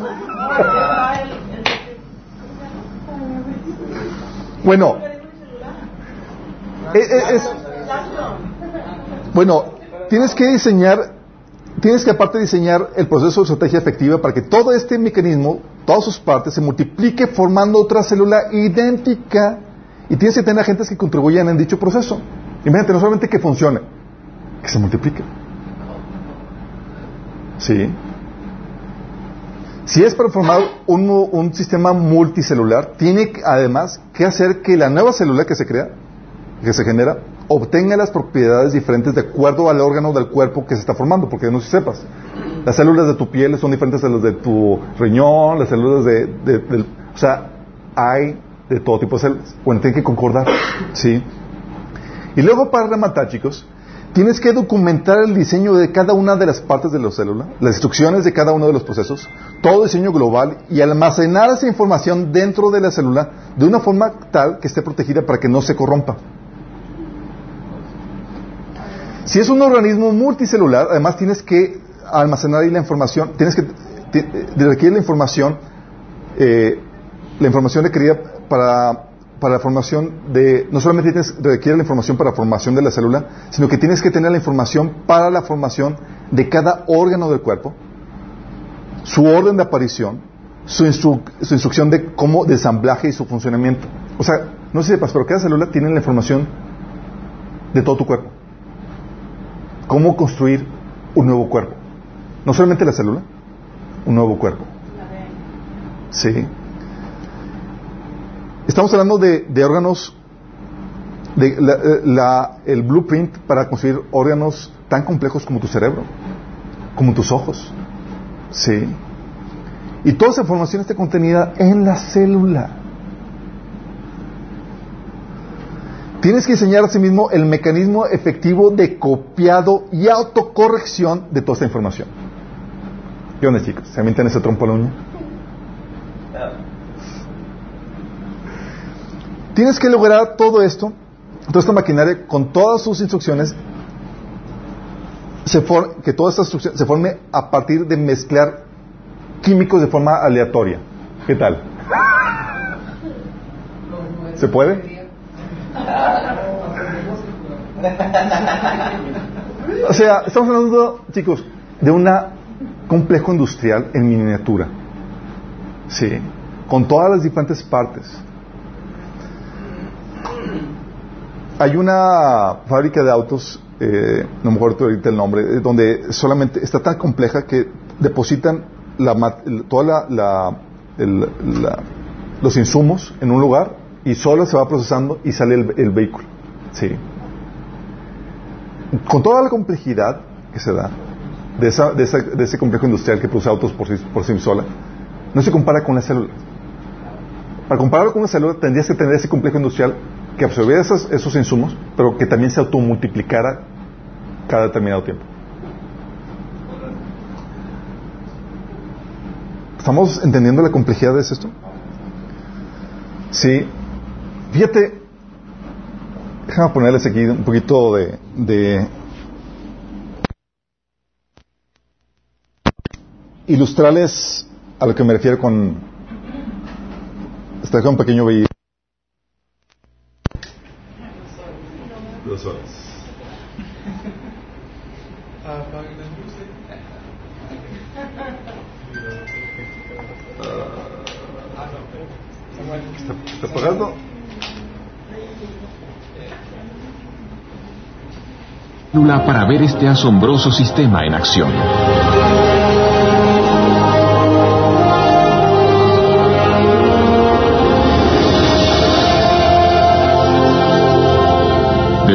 Bueno, es, es, bueno, tienes que diseñar tienes que aparte diseñar el proceso de estrategia efectiva para que todo este mecanismo, todas sus partes, se multiplique formando otra célula idéntica. Y tienes que tener agentes que contribuyan en dicho proceso. Imagínate, no solamente que funcione, que se multiplique. ¿Sí? Si es para formar un, sistema multicelular, tiene además que hacer que la nueva célula que se crea, que se genera, obtenga las propiedades diferentes de acuerdo al órgano del cuerpo que se está formando, porque no si sepas, las células de tu piel son diferentes de las de tu riñón, las células de, de, o sea, hay de todo tipo de células. Bueno, tienen que concordar, ¿sí? Y luego para rematar, chicos, tienes que documentar el diseño de cada una de las partes de la célula, las instrucciones de cada uno de los procesos, todo diseño global y almacenar esa información dentro de la célula de una forma tal que esté protegida para que no se corrompa. Si es un organismo multicelular, además tienes que almacenar ahí la información, tienes que requerir la información, eh, la información requerida para, para la formación de, no solamente tienes requiere la información para la formación de la célula, sino que tienes que tener la información para la formación de cada órgano del cuerpo, su orden de aparición, su, instru su instrucción de cómo de ensamblaje y su funcionamiento. O sea, no sé si sepas, pero cada célula tiene la información de todo tu cuerpo cómo construir un nuevo cuerpo. No solamente la célula, un nuevo cuerpo. Sí. Estamos hablando de, órganos, de la, la, el blueprint para construir órganos tan complejos como tu cerebro. como tus ojos. Sí. Y toda esa información está contenida en la célula. Tienes que enseñar a sí mismo el mecanismo efectivo de copiado y autocorrección de toda esta información. ¿Qué onda, chicos? ¿Se avientan ese trompo a la uña? Tienes que lograr todo esto, toda esta maquinaria, con todas sus instrucciones, que toda esta instrucción se forme a partir de mezclar químicos de forma aleatoria. ¿Qué tal? ¿Se puede? O sea, estamos hablando, chicos, de un complejo industrial en miniatura. Sí, con todas las diferentes partes. Hay una fábrica de autos, eh, no me acuerdo ahorita el nombre, eh, donde solamente está tan compleja que depositan la, toda la, la- los insumos en un lugar y solo se va procesando y sale el, el vehículo. Sí. Con toda la complejidad que se da de, esa- de esa- de ese complejo industrial que produce autos por sí, por sí sola, no se compara con la célula. Para compararlo con una célula tendrías que tener ese complejo industrial que absorbiera esos, esos insumos, pero que también se automultiplicara cada determinado tiempo. ¿Estamos entendiendo la complejidad de esto? Sí. Fíjate, déjame ponerles aquí un poquito de, de ilustrarles a lo que me refiero con está un pequeño video. Dos horas. ¿Está, está apagando? célula para ver este asombroso sistema en acción.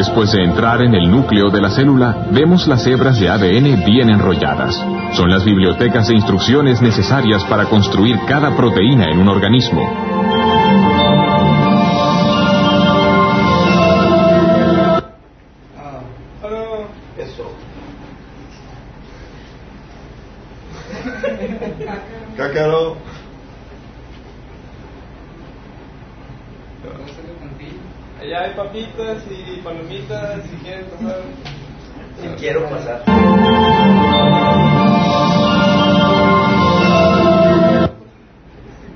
Después de entrar en el núcleo de la célula, vemos las hebras de ADN bien enrolladas. Son las bibliotecas de instrucciones necesarias para construir cada proteína en un organismo. Eso. Cácaro. Allá hay papitas y palomitas si quieren pasar. Si quiero pasar.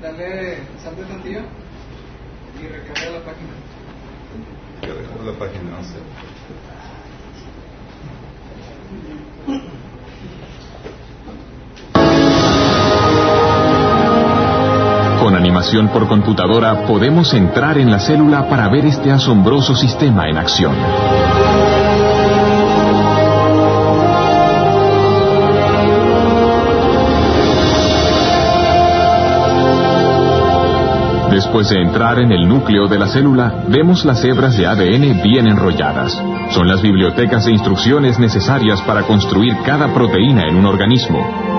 Dale, salte tantillo y recarga la página. Ya dejamos la página, no sé. Por computadora podemos entrar en la célula para ver este asombroso sistema en acción. Después de entrar en el núcleo de la célula, vemos las hebras de ADN bien enrolladas. Son las bibliotecas de instrucciones necesarias para construir cada proteína en un organismo.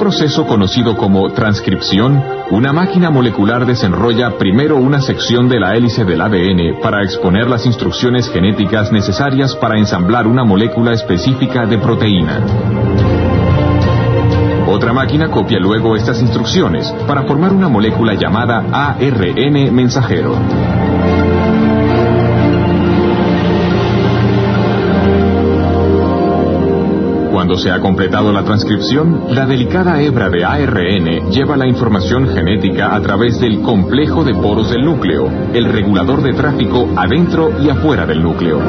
Proceso conocido como transcripción, una máquina molecular desenrolla primero una sección de la hélice del ADN para exponer las instrucciones genéticas necesarias para ensamblar una molécula específica de proteína. Otra máquina copia luego estas instrucciones para formar una molécula llamada ARN mensajero. Cuando se ha completado la transcripción, la delicada hebra de ARN lleva la información genética a través del complejo de poros del núcleo, el regulador de tráfico adentro y afuera del núcleo.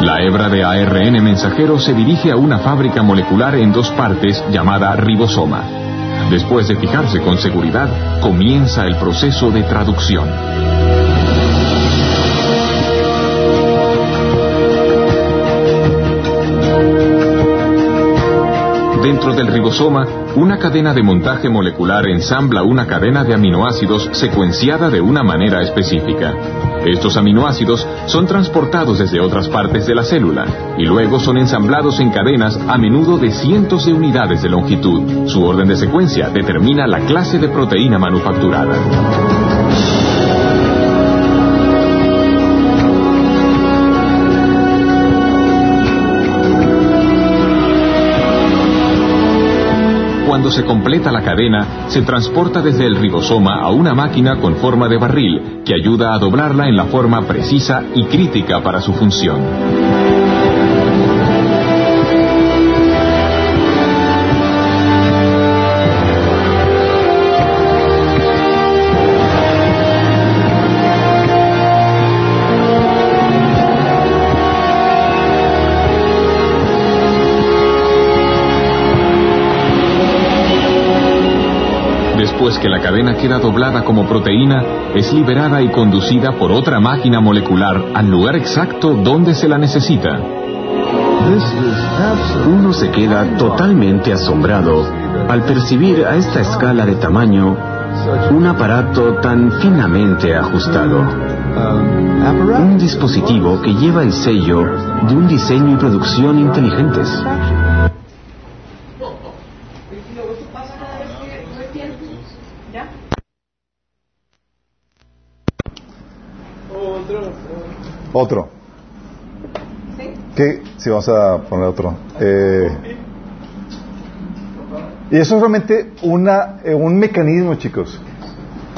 La hebra de ARN mensajero se dirige a una fábrica molecular en dos partes llamada ribosoma. Después de fijarse con seguridad, comienza el proceso de traducción. Dentro del ribosoma, una cadena de montaje molecular ensambla una cadena de aminoácidos secuenciada de una manera específica. Estos aminoácidos son transportados desde otras partes de la célula y luego son ensamblados en cadenas a menudo de cientos de unidades de longitud. Su orden de secuencia determina la clase de proteína manufacturada. Cuando se completa la cadena, se transporta desde el ribosoma a una máquina con forma de barril que ayuda a doblarla en la forma precisa y crítica para su función. Que la cadena queda doblada como proteína, es liberada y conducida por otra máquina molecular al lugar exacto donde se la necesita. Uno se queda totalmente asombrado al percibir a esta escala de tamaño un aparato tan finamente ajustado. Un dispositivo que lleva el sello de un diseño y producción inteligentes. ¿Ya? Otro. Otro. ¿Sí? ¿Qué? Sí, vamos a poner otro. Eh, y eso es realmente una, eh, un mecanismo, chicos.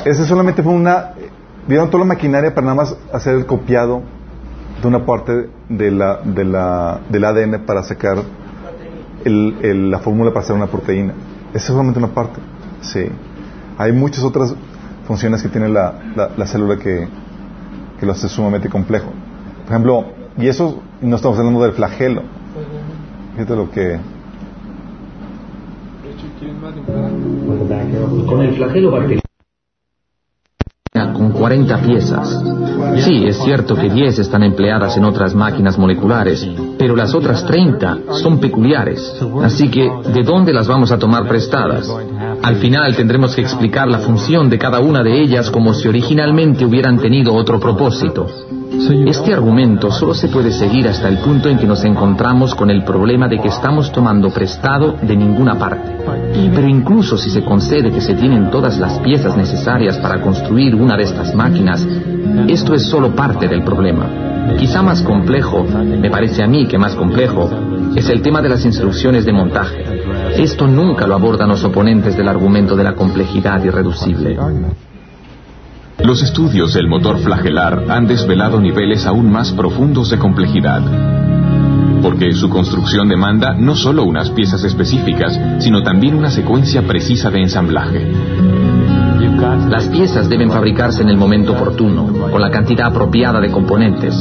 Ese solamente fue una... Vieron toda la maquinaria para nada más hacer el copiado de una parte de la, de la, del ADN para sacar el- el- la fórmula para hacer una proteína. Esa es solamente una parte. Sí. Hay muchas otras funciones que tiene la, la- la célula que, que lo hace sumamente complejo. Por ejemplo, y eso no estamos hablando del flagelo. Fíjate lo que... Con el flagelo bacteriano. con 40 piezas. Sí, es cierto que 10 están empleadas en otras máquinas moleculares, pero las otras 30 son peculiares. Así que, ¿de dónde las vamos a tomar prestadas? Al final tendremos que explicar la función de cada una de ellas como si originalmente hubieran tenido otro propósito. Este argumento solo se puede seguir hasta el punto en que nos encontramos con el problema de que estamos tomando prestado de ninguna parte. Pero incluso si se concede que se tienen todas las piezas necesarias para construir una de estas máquinas, esto es solo parte del problema. Quizá más complejo, me parece a mí que más complejo, es el tema de las instrucciones de montaje. Esto nunca lo abordan los oponentes del argumento de la complejidad irreducible. Los estudios del motor flagelar han desvelado niveles aún más profundos de complejidad, porque su construcción demanda no solo unas piezas específicas, sino también una secuencia precisa de ensamblaje. Las piezas deben fabricarse en el momento oportuno, con la cantidad apropiada de componentes.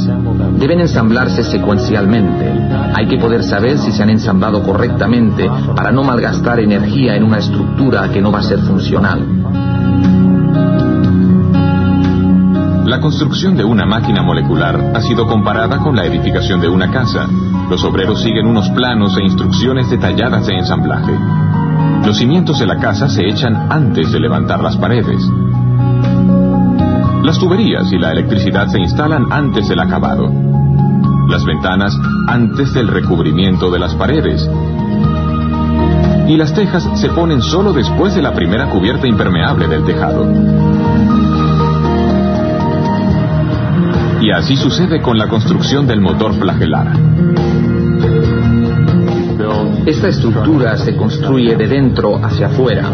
Deben ensamblarse secuencialmente. Hay que poder saber si se han ensamblado correctamente para no malgastar energía en una estructura que no va a ser funcional. La construcción de una máquina molecular ha sido comparada con la edificación de una casa. Los obreros siguen unos planos e instrucciones detalladas de ensamblaje. Los cimientos de la casa se echan antes de levantar las paredes. Las tuberías y la electricidad se instalan antes del acabado. Las ventanas antes del recubrimiento de las paredes. Y las tejas se ponen solo después de la primera cubierta impermeable del tejado. Y así sucede con la construcción del motor flagelar. Esta estructura se construye de dentro hacia afuera.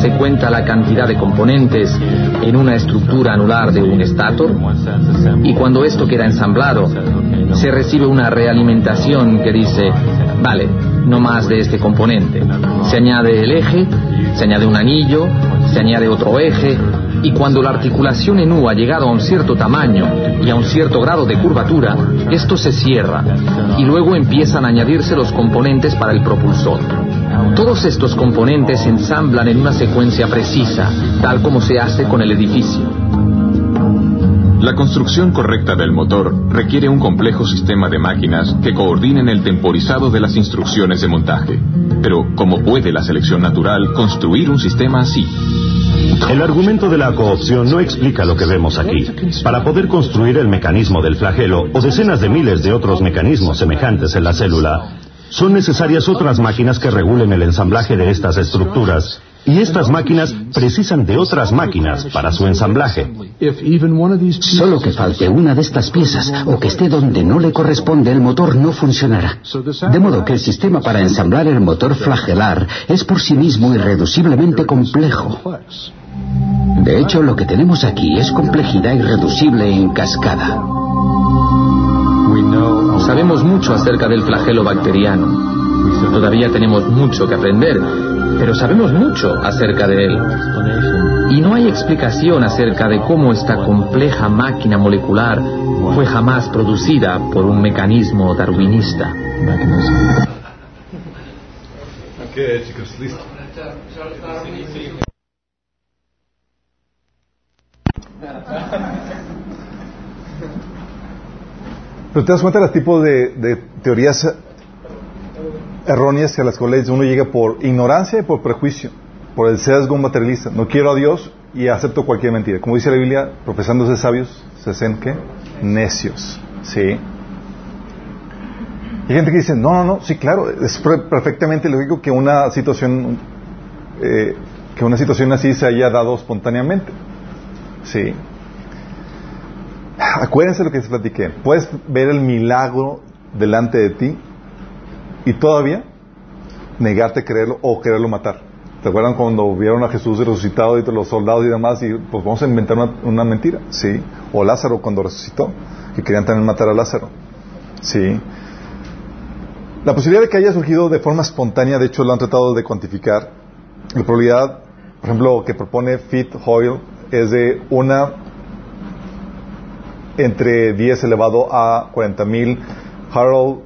Se cuenta la cantidad de componentes en una estructura anular de un estator y cuando esto queda ensamblado, se recibe una realimentación que dice, vale, no más de este componente. Se añade el eje, se añade un anillo, se añade otro eje y cuando la articulación en U ha llegado a un cierto tamaño y a un cierto grado de curvatura, esto se cierra y luego empiezan a añadirse los componentes para el propulsor. Todos estos componentes se ensamblan en una secuencia precisa, tal como se hace con el edificio. La construcción correcta del motor requiere un complejo sistema de máquinas que coordinen el temporizado de las instrucciones de montaje. Pero, ¿cómo puede la selección natural construir un sistema así? El argumento de la coopción no explica lo que vemos aquí. Para poder construir el mecanismo del flagelo o decenas de miles de otros mecanismos semejantes en la célula, son necesarias otras máquinas que regulen el ensamblaje de estas estructuras y estas máquinas precisan de otras máquinas para su ensamblaje. Solo que falte una de estas piezas o que esté donde no le corresponde el motor no funcionará. De modo que el sistema para ensamblar el motor flagelar es por sí mismo irreduciblemente complejo. De hecho, lo que tenemos aquí es complejidad irreducible en cascada. Sabemos mucho acerca del flagelo bacteriano. Todavía tenemos mucho que aprender, pero sabemos mucho acerca de él. Y no hay explicación acerca de cómo esta compleja máquina molecular fue jamás producida por un mecanismo darwinista. Ok, chicos, listo. Pero te das cuenta del tipo de, de teorías erróneas a las cuales uno llega por ignorancia y por prejuicio, por el sesgo materialista. No quiero a Dios y acepto cualquier mentira. Como dice la Biblia, profesándose sabios, se hacen ¿qué? Necios. ¿Sí? Hay gente que dice, no, no, no, sí, claro, es perfectamente lógico que una situación, eh, que una situación así se haya dado espontáneamente. Sí. Acuérdense lo que les platiqué. Puedes ver el milagro delante de ti y todavía negarte a creerlo o quererlo matar. ¿Te acuerdan cuando vieron a Jesús resucitado y los soldados y demás? Y pues vamos a inventar una, mentira, ¿sí? O Lázaro cuando resucitó, que querían también matar a Lázaro, ¿sí? La posibilidad de que haya surgido de forma espontánea, de hecho lo han tratado de cuantificar. La probabilidad, por ejemplo, que propone Fit Hoyle es de una entre 10 elevado a 40 mil. Harold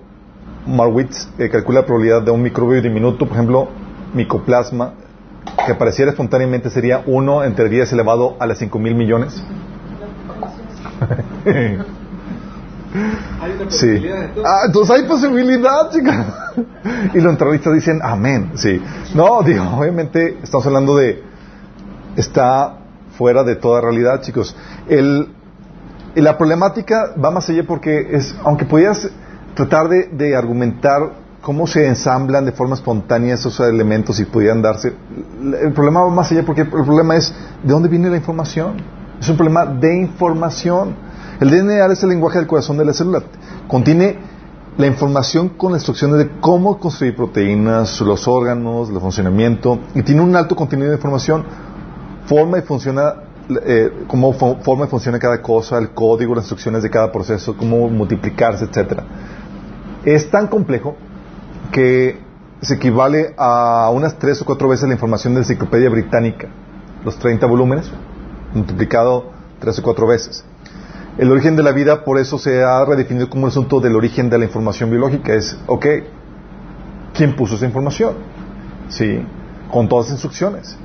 Marwitz calcula la probabilidad de un microbio diminuto, por ejemplo, micoplasma, que apareciera espontáneamente sería 1 entre 10 elevado a las 5 mil millones. sí. Ah, entonces hay posibilidad, chicas. y los entrevistas dicen amén. Sí. No, digo, obviamente estamos hablando de. Está fuera de toda realidad, chicos. El, la problemática va más allá porque es, aunque pudieras tratar de, argumentar cómo se ensamblan de forma espontánea esos elementos y pudieran darse. El problema va más allá porque el problema es de dónde viene la información. Es un problema de información. El DNA es el lenguaje del corazón de la célula. Contiene la información con instrucciones de cómo construir proteínas, los órganos, el funcionamiento, y tiene un alto contenido de información, forma y funciona, eh, cómo forma y funciona cada cosa, el código, las instrucciones de cada proceso, cómo multiplicarse, etcétera es tan complejo que se equivale a unas tres o cuatro veces la información de la enciclopedia británica, los 30 volúmenes, multiplicado tres o cuatro veces. El origen de la vida, por eso se ha redefinido como un asunto del origen de la información biológica. Es, ok, ¿quién puso esa información? Sí, con todas las instrucciones.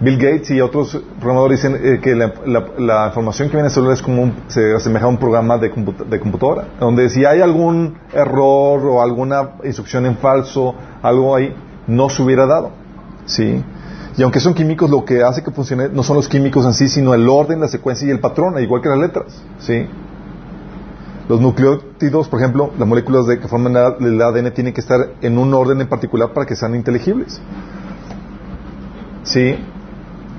Bill Gates y otros programadores dicen eh, que la, información que viene a celular es como se asemeja a un programa de, computadora, donde si hay algún error o alguna instrucción en falso, algo ahí, no se hubiera dado. ¿sí? Y aunque son químicos, lo que hace que funcione no son los químicos en sí, sino el orden, la secuencia y el patrón, igual que las letras. ¿sí? Los nucleótidos, por ejemplo, las moléculas de, que forman el ADN tienen que estar en un orden en particular para que sean inteligibles. ¿Sí?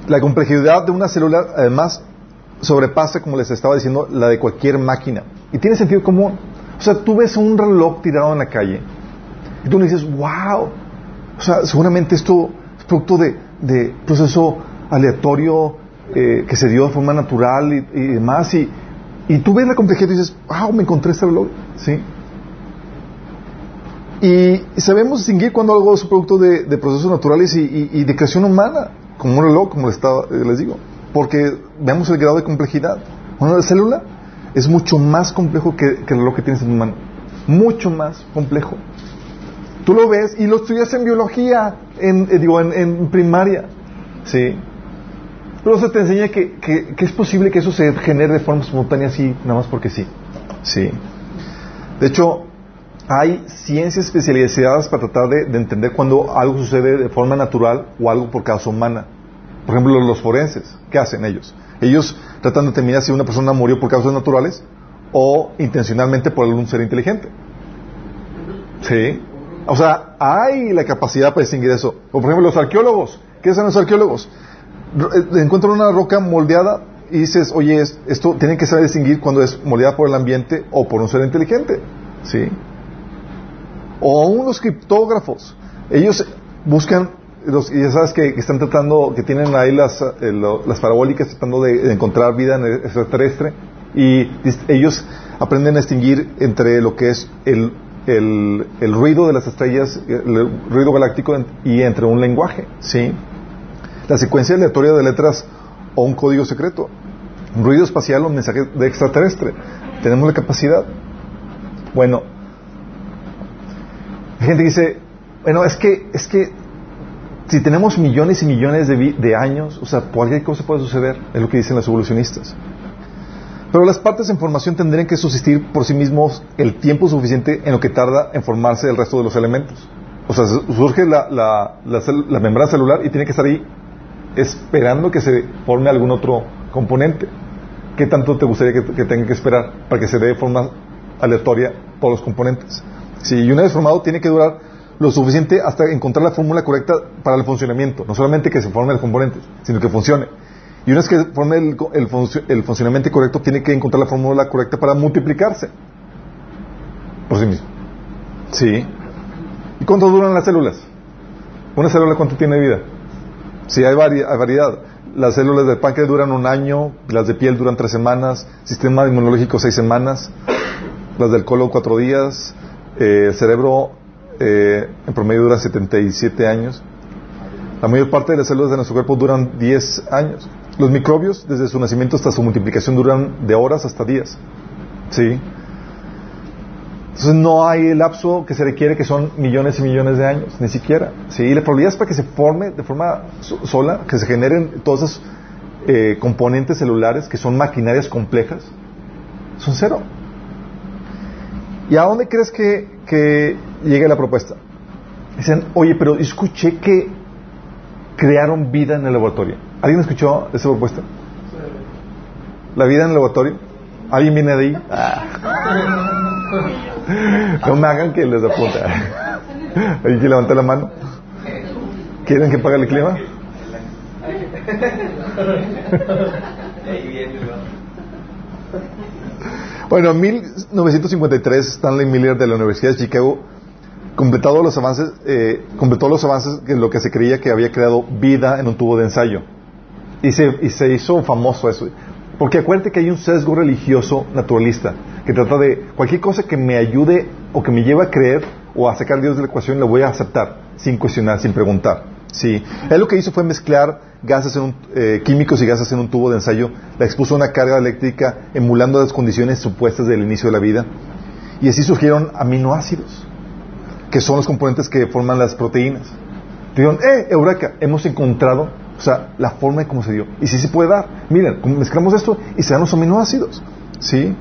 La complejidad de una célula, además, sobrepasa, como les estaba diciendo, la de cualquier máquina. Y tiene sentido común. O sea, tú ves un reloj tirado en la calle y tú le dices, wow. O sea, seguramente esto es producto de, proceso aleatorio eh, que se dio de forma natural y, demás. Y, y, tú ves la complejidad y dices, wow, me encontré este reloj. ¿Sí? Y sabemos distinguir cuando algo es producto de, procesos naturales y, de creación humana como un reloj, como les, estaba, eh, les digo, porque veamos el grado de complejidad. Una célula es mucho más complejo que, el reloj que tienes en tu mano. Mucho más complejo. Tú lo ves y lo estudias en biología, en, eh, digo, en, primaria. ¿Sí? Pero se te enseña que, que, que es posible que eso se genere de forma espontánea así, nada más porque sí. Sí. De hecho, hay ciencias especializadas para tratar de, de entender cuando algo sucede de forma natural o algo por causa humana. Por ejemplo, los forenses, ¿qué hacen ellos? Ellos tratan de determinar si una persona murió por causas naturales o intencionalmente por algún ser inteligente. Sí. O sea, hay la capacidad para distinguir eso. O por ejemplo, los arqueólogos. ¿Qué hacen los arqueólogos? Eh, Encuentran una roca moldeada y dices, oye, es- esto tiene que saber distinguir cuando es moldeada por el ambiente o por un ser inteligente. ¿Sí? O aún los criptógrafos. Ellos buscan, los, ya sabes que, que están tratando, que tienen ahí las, eh, las parabólicas tratando de, encontrar vida en el extraterrestre y ellos aprenden a distinguir entre lo que es el, el, el ruido de las estrellas, el ruido galáctico y entre un lenguaje, ¿sí? La secuencia aleatoria de letras o un código secreto, un ruido espacial o un mensaje de extraterrestre. Tenemos la capacidad. Bueno, hay gente dice, bueno, es que, es que si tenemos millones y millones de, años, o sea, cualquier cosa puede suceder, es lo que dicen los evolucionistas. Pero las partes en formación tendrían que subsistir por sí mismos el tiempo suficiente en lo que tarda en formarse el resto de los elementos. O sea, su- surge la, la, la membrana celular y tiene que estar ahí esperando que se forme algún otro componente. ¿Qué tanto te gustaría que, que tenga que esperar para que se dé de forma aleatoria todos los componentes? Sí, y una vez formado tiene que durar lo suficiente hasta encontrar la fórmula correcta para el funcionamiento. No solamente que se formen los componentes, sino que funcione. Y una vez que forme el, el el funcionamiento correcto, tiene que encontrar la fórmula correcta para multiplicarse. Por sí mismo. Sí. ¿Y cuánto duran las células? ¿Una célula cuánto tiene vida? Sí, hay, vari- hay variedad. Las células del páncreas duran un año, las de piel duran tres semanas, sistema inmunológico seis semanas, las del colon cuatro días, eh, el cerebro eh, en promedio dura 77 años. La mayor parte de las células de nuestro cuerpo duran 10 años. Los microbios, desde su nacimiento hasta su multiplicación, duran de horas hasta días. ¿Sí? Entonces no hay el lapso que se requiere, que son millones y millones de años, ni siquiera. ¿Sí? Y la probabilidad es para que se forme de forma so- sola, que se generen todos esos eh, componentes celulares, que son maquinarias complejas, son cero. ¿Y a dónde crees que, llegue la propuesta? Dicen, oye, pero escuché que crearon vida en el laboratorio. ¿Alguien escuchó esa propuesta? ¿La vida en el laboratorio? ¿Alguien viene de ahí? Ah. No me hagan que les apunte. ¿Alguien que levanta la mano? ¿Quieren que pague el clima? Bueno, en 1953 Stanley Miller de la Universidad de Chicago completó los avances, eh, completó los avances en lo que se creía que había creado vida en un tubo de ensayo. Y se, y se hizo famoso eso. Porque acuérdate que hay un sesgo religioso naturalista que trata de cualquier cosa que me ayude o que me lleve a creer o a sacar a Dios de la ecuación, lo voy a aceptar sin cuestionar, sin preguntar. Sí. Él lo que hizo fue mezclar gases en un, eh, químicos y gases en un tubo de ensayo, la expuso a una carga eléctrica emulando las condiciones supuestas del inicio de la vida y así surgieron aminoácidos, que son los componentes que forman las proteínas. Dijeron, eh, Eureka, hemos encontrado, o sea, la forma de cómo se dio. Y sí se puede dar. Miren, mezclamos esto y se dan los aminoácidos. ¿Sí?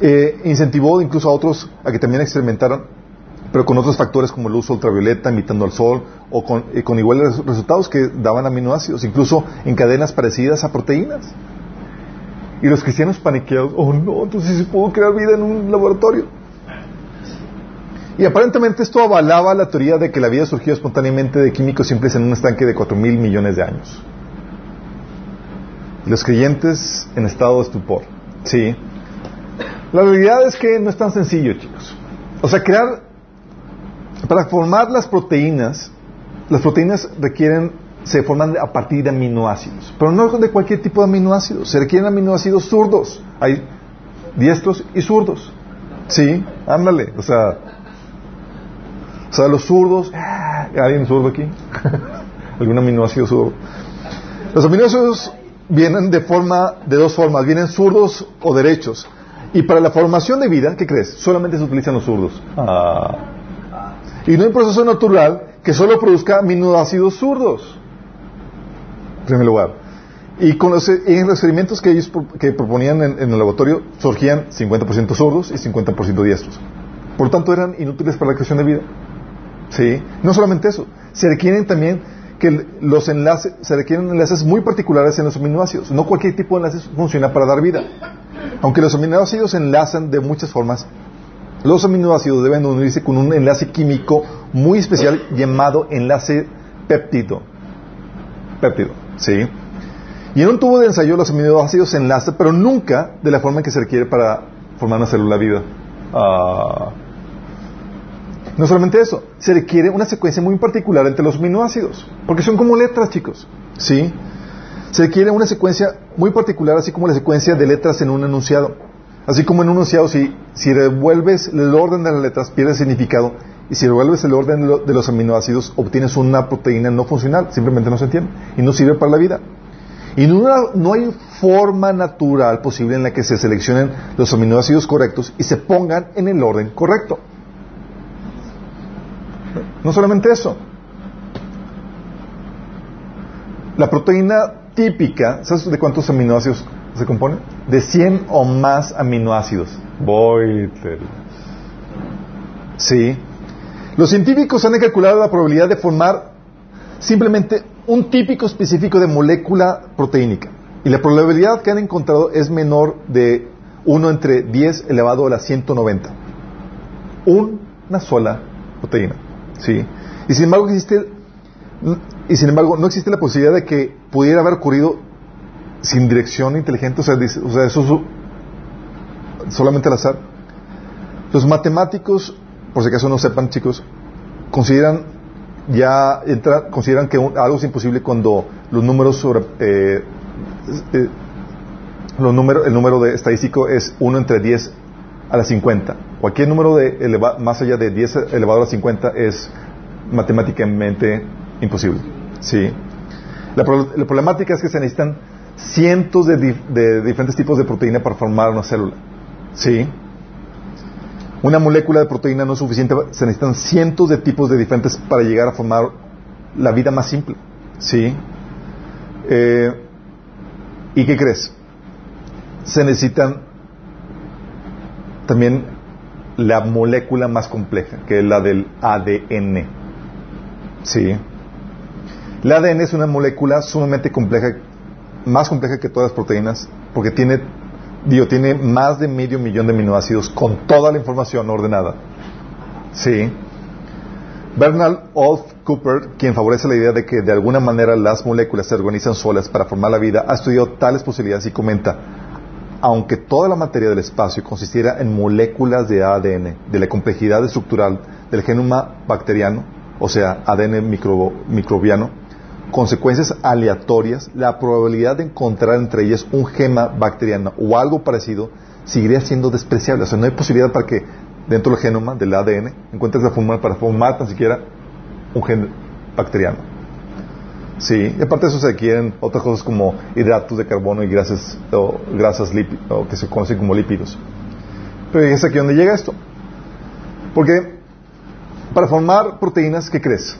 Eh, incentivó incluso a otros a que también experimentaran, pero con otros factores como uso ultravioleta, imitando al sol, o con, eh, con iguales resultados que daban aminoácidos, incluso en cadenas parecidas a proteínas. Y los cristianos paniqueados, oh no, entonces se pudo crear vida en un laboratorio. Y aparentemente esto avalaba la teoría de que la vida surgió espontáneamente de químicos simples en un estanque de 4 mil millones de años. Y los creyentes en estado de estupor. Sí. La realidad es que no es tan sencillo, chicos. O sea, crear, para formar las proteínas, las proteínas requieren, se forman a partir de aminoácidos, pero no de cualquier tipo de aminoácidos, se requieren aminoácidos zurdos. Hay diestros y zurdos. Sí, ándale, o sea, o sea, los zurdos, ¡ah! ¿alguien zurdo aquí? ¿Algún aminoácido zurdo? Los aminoácidos vienen de forma, de dos formas, vienen zurdos o derechos. Y para la formación de vida, ¿qué crees? Solamente se utilizan los zurdos. Ah. Y no hay proceso natural que solo produzca aminoácidos zurdos. En primer lugar. Y con los, en los experimentos que ellos que proponían en, el laboratorio surgían 50% sordos y 50% diestros. Por tanto, eran inútiles para la creación de vida. ¿Sí? No solamente eso, se requieren también que los enlaces, se requieren enlaces muy particulares en los aminoácidos. No cualquier tipo de enlaces funciona para dar vida. Aunque los aminoácidos enlazan de muchas formas, los aminoácidos deben unirse con un enlace químico muy especial llamado enlace péptido. Péptido, ¿sí? Y en un tubo de ensayo los aminoácidos se enlazan, pero nunca de la forma en que se requiere para formar una célula viva. Ah. no solamente eso, se requiere una secuencia muy particular entre los aminoácidos, porque son como letras, chicos. ¿Sí? Se requiere una secuencia muy particular, así como la secuencia de letras en un enunciado. Así como en un enunciado, si, si revuelves el orden de las letras, pierde significado. Y si revuelves el orden de lo- de los aminoácidos, obtienes una proteína no funcional. Simplemente no se entiende. Y no sirve para la vida. Y no, no hay forma natural posible en la que se seleccionen los aminoácidos correctos y se pongan en el orden correcto. No solamente eso. La proteína típica, ¿sabes de cuántos aminoácidos se compone? De 100 o más aminoácidos. Sí. Los científicos han calculado la probabilidad de formar simplemente un típico específico de molécula proteínica. Y la probabilidad que han encontrado es menor de 1 entre 10 elevado a la 190. Una sola proteína. ¿Sí? Y sin embargo existe y sin embargo no existe la posibilidad de que pudiera haber ocurrido sin dirección inteligente, o sea, dice- o sea, eso es solamente al azar. Los matemáticos, por si acaso no sepan, chicos, consideran ya entra- consideran que algo es imposible cuando los números sobre eh, eh, los números, el número de estadístico es 1 entre 10 a la 50. Cualquier número de eleva- más allá de 10 elevado a la 50 es matemáticamente imposible. ¿sí? La, la problemática es que se necesitan cientos de, dif- de diferentes tipos de proteína para formar una célula. ¿sí? Una molécula de proteína no es suficiente, se necesitan cientos de tipos de diferentes para llegar a formar la vida más simple. ¿Sí? Eh, ¿Y qué crees? Se necesitan también la molécula más compleja, que es la del ADN. ¿Sí? El ADN es una molécula sumamente compleja, más compleja que todas las proteínas, porque tiene tiene más de medio millón de aminoácidos con toda la información ordenada. Sí. Bernard Olf Cooper, quien favorece la idea de que de alguna manera las moléculas se organizan solas para formar la vida, ha estudiado tales posibilidades y comenta, aunque toda la materia del espacio consistiera en moléculas de ADN, de la complejidad estructural del genoma bacteriano, o sea, ADN micro- microbiano, consecuencias aleatorias, la probabilidad de encontrar entre ellas un gema bacteriano o algo parecido seguiría siendo despreciable. O sea, no hay posibilidad para que dentro del genoma, del ADN, encuentres la fórmula para formar tan siquiera un gen bacteriano. Sí, y aparte de eso se adquieren otras cosas como hidratos de carbono y grasas, o grasas o que se conocen como lípidos. Pero es aquí donde llega esto. Porque para formar proteínas, ¿qué crees?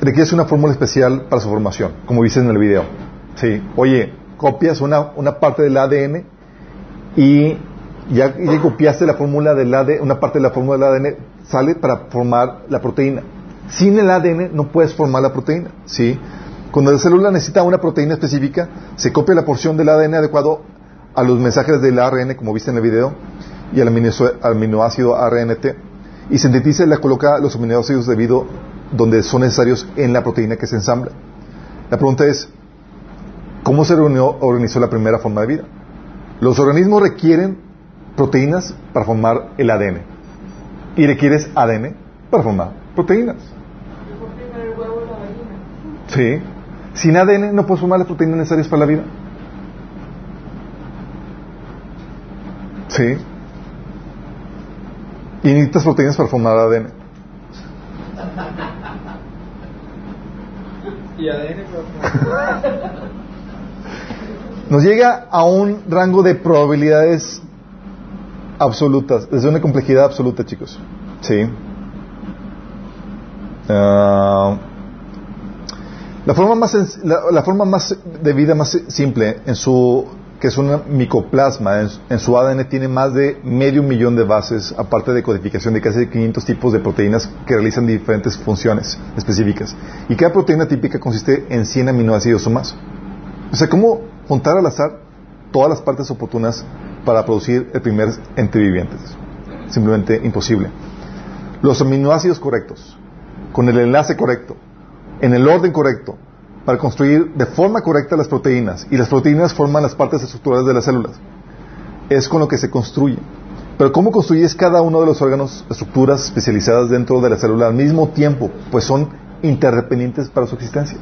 Requieres una fórmula especial para su formación, como dice en el video. Sí. Oye, copias una, una parte del ADN y ya, ya copiaste la fórmula del ADN, una parte de la fórmula del ADN sale para formar la proteína. Sin el ADN no puedes formar la proteína, ¿sí? Cuando la célula necesita una proteína específica, se copia la porción del ADN adecuado a los mensajes del ARN, como viste en el video, y al aminoácido ARNT, y sintetiza y la coloca los aminoácidos debido donde son necesarios en la proteína que se ensambla. La pregunta es, ¿cómo se reunió- organizó la primera forma de vida? Los organismos requieren proteínas para formar el ADN y requieres ADN para formar proteínas. Sí. Sin ADN no puedes formar las proteínas necesarias para la vida. Sí. Y necesitas proteínas para formar ADN. Y ADN, pero- Nos llega a un rango de probabilidades absolutas, desde una complejidad absoluta, chicos. Sí. Ah, La forma más, la, la forma más de vida más simple en su que es un micoplasma, en, su- ADN tiene más de medio millón de bases, aparte de codificación de casi 500 tipos de proteínas que realizan diferentes funciones específicas. Y cada proteína típica consiste en 100 aminoácidos o más. O sea, ¿cómo juntar al azar todas las partes oportunas para producir el primer ente viviente? Simplemente imposible. Los aminoácidos correctos, con el enlace correcto, en el orden correcto, para construir de forma correcta las proteínas. Y las proteínas forman las partes estructurales de las células. Es con lo que se construye. Pero ¿cómo construyes cada uno de los órganos, estructuras especializadas dentro de la célula al mismo tiempo? Pues son interdependientes para su existencia.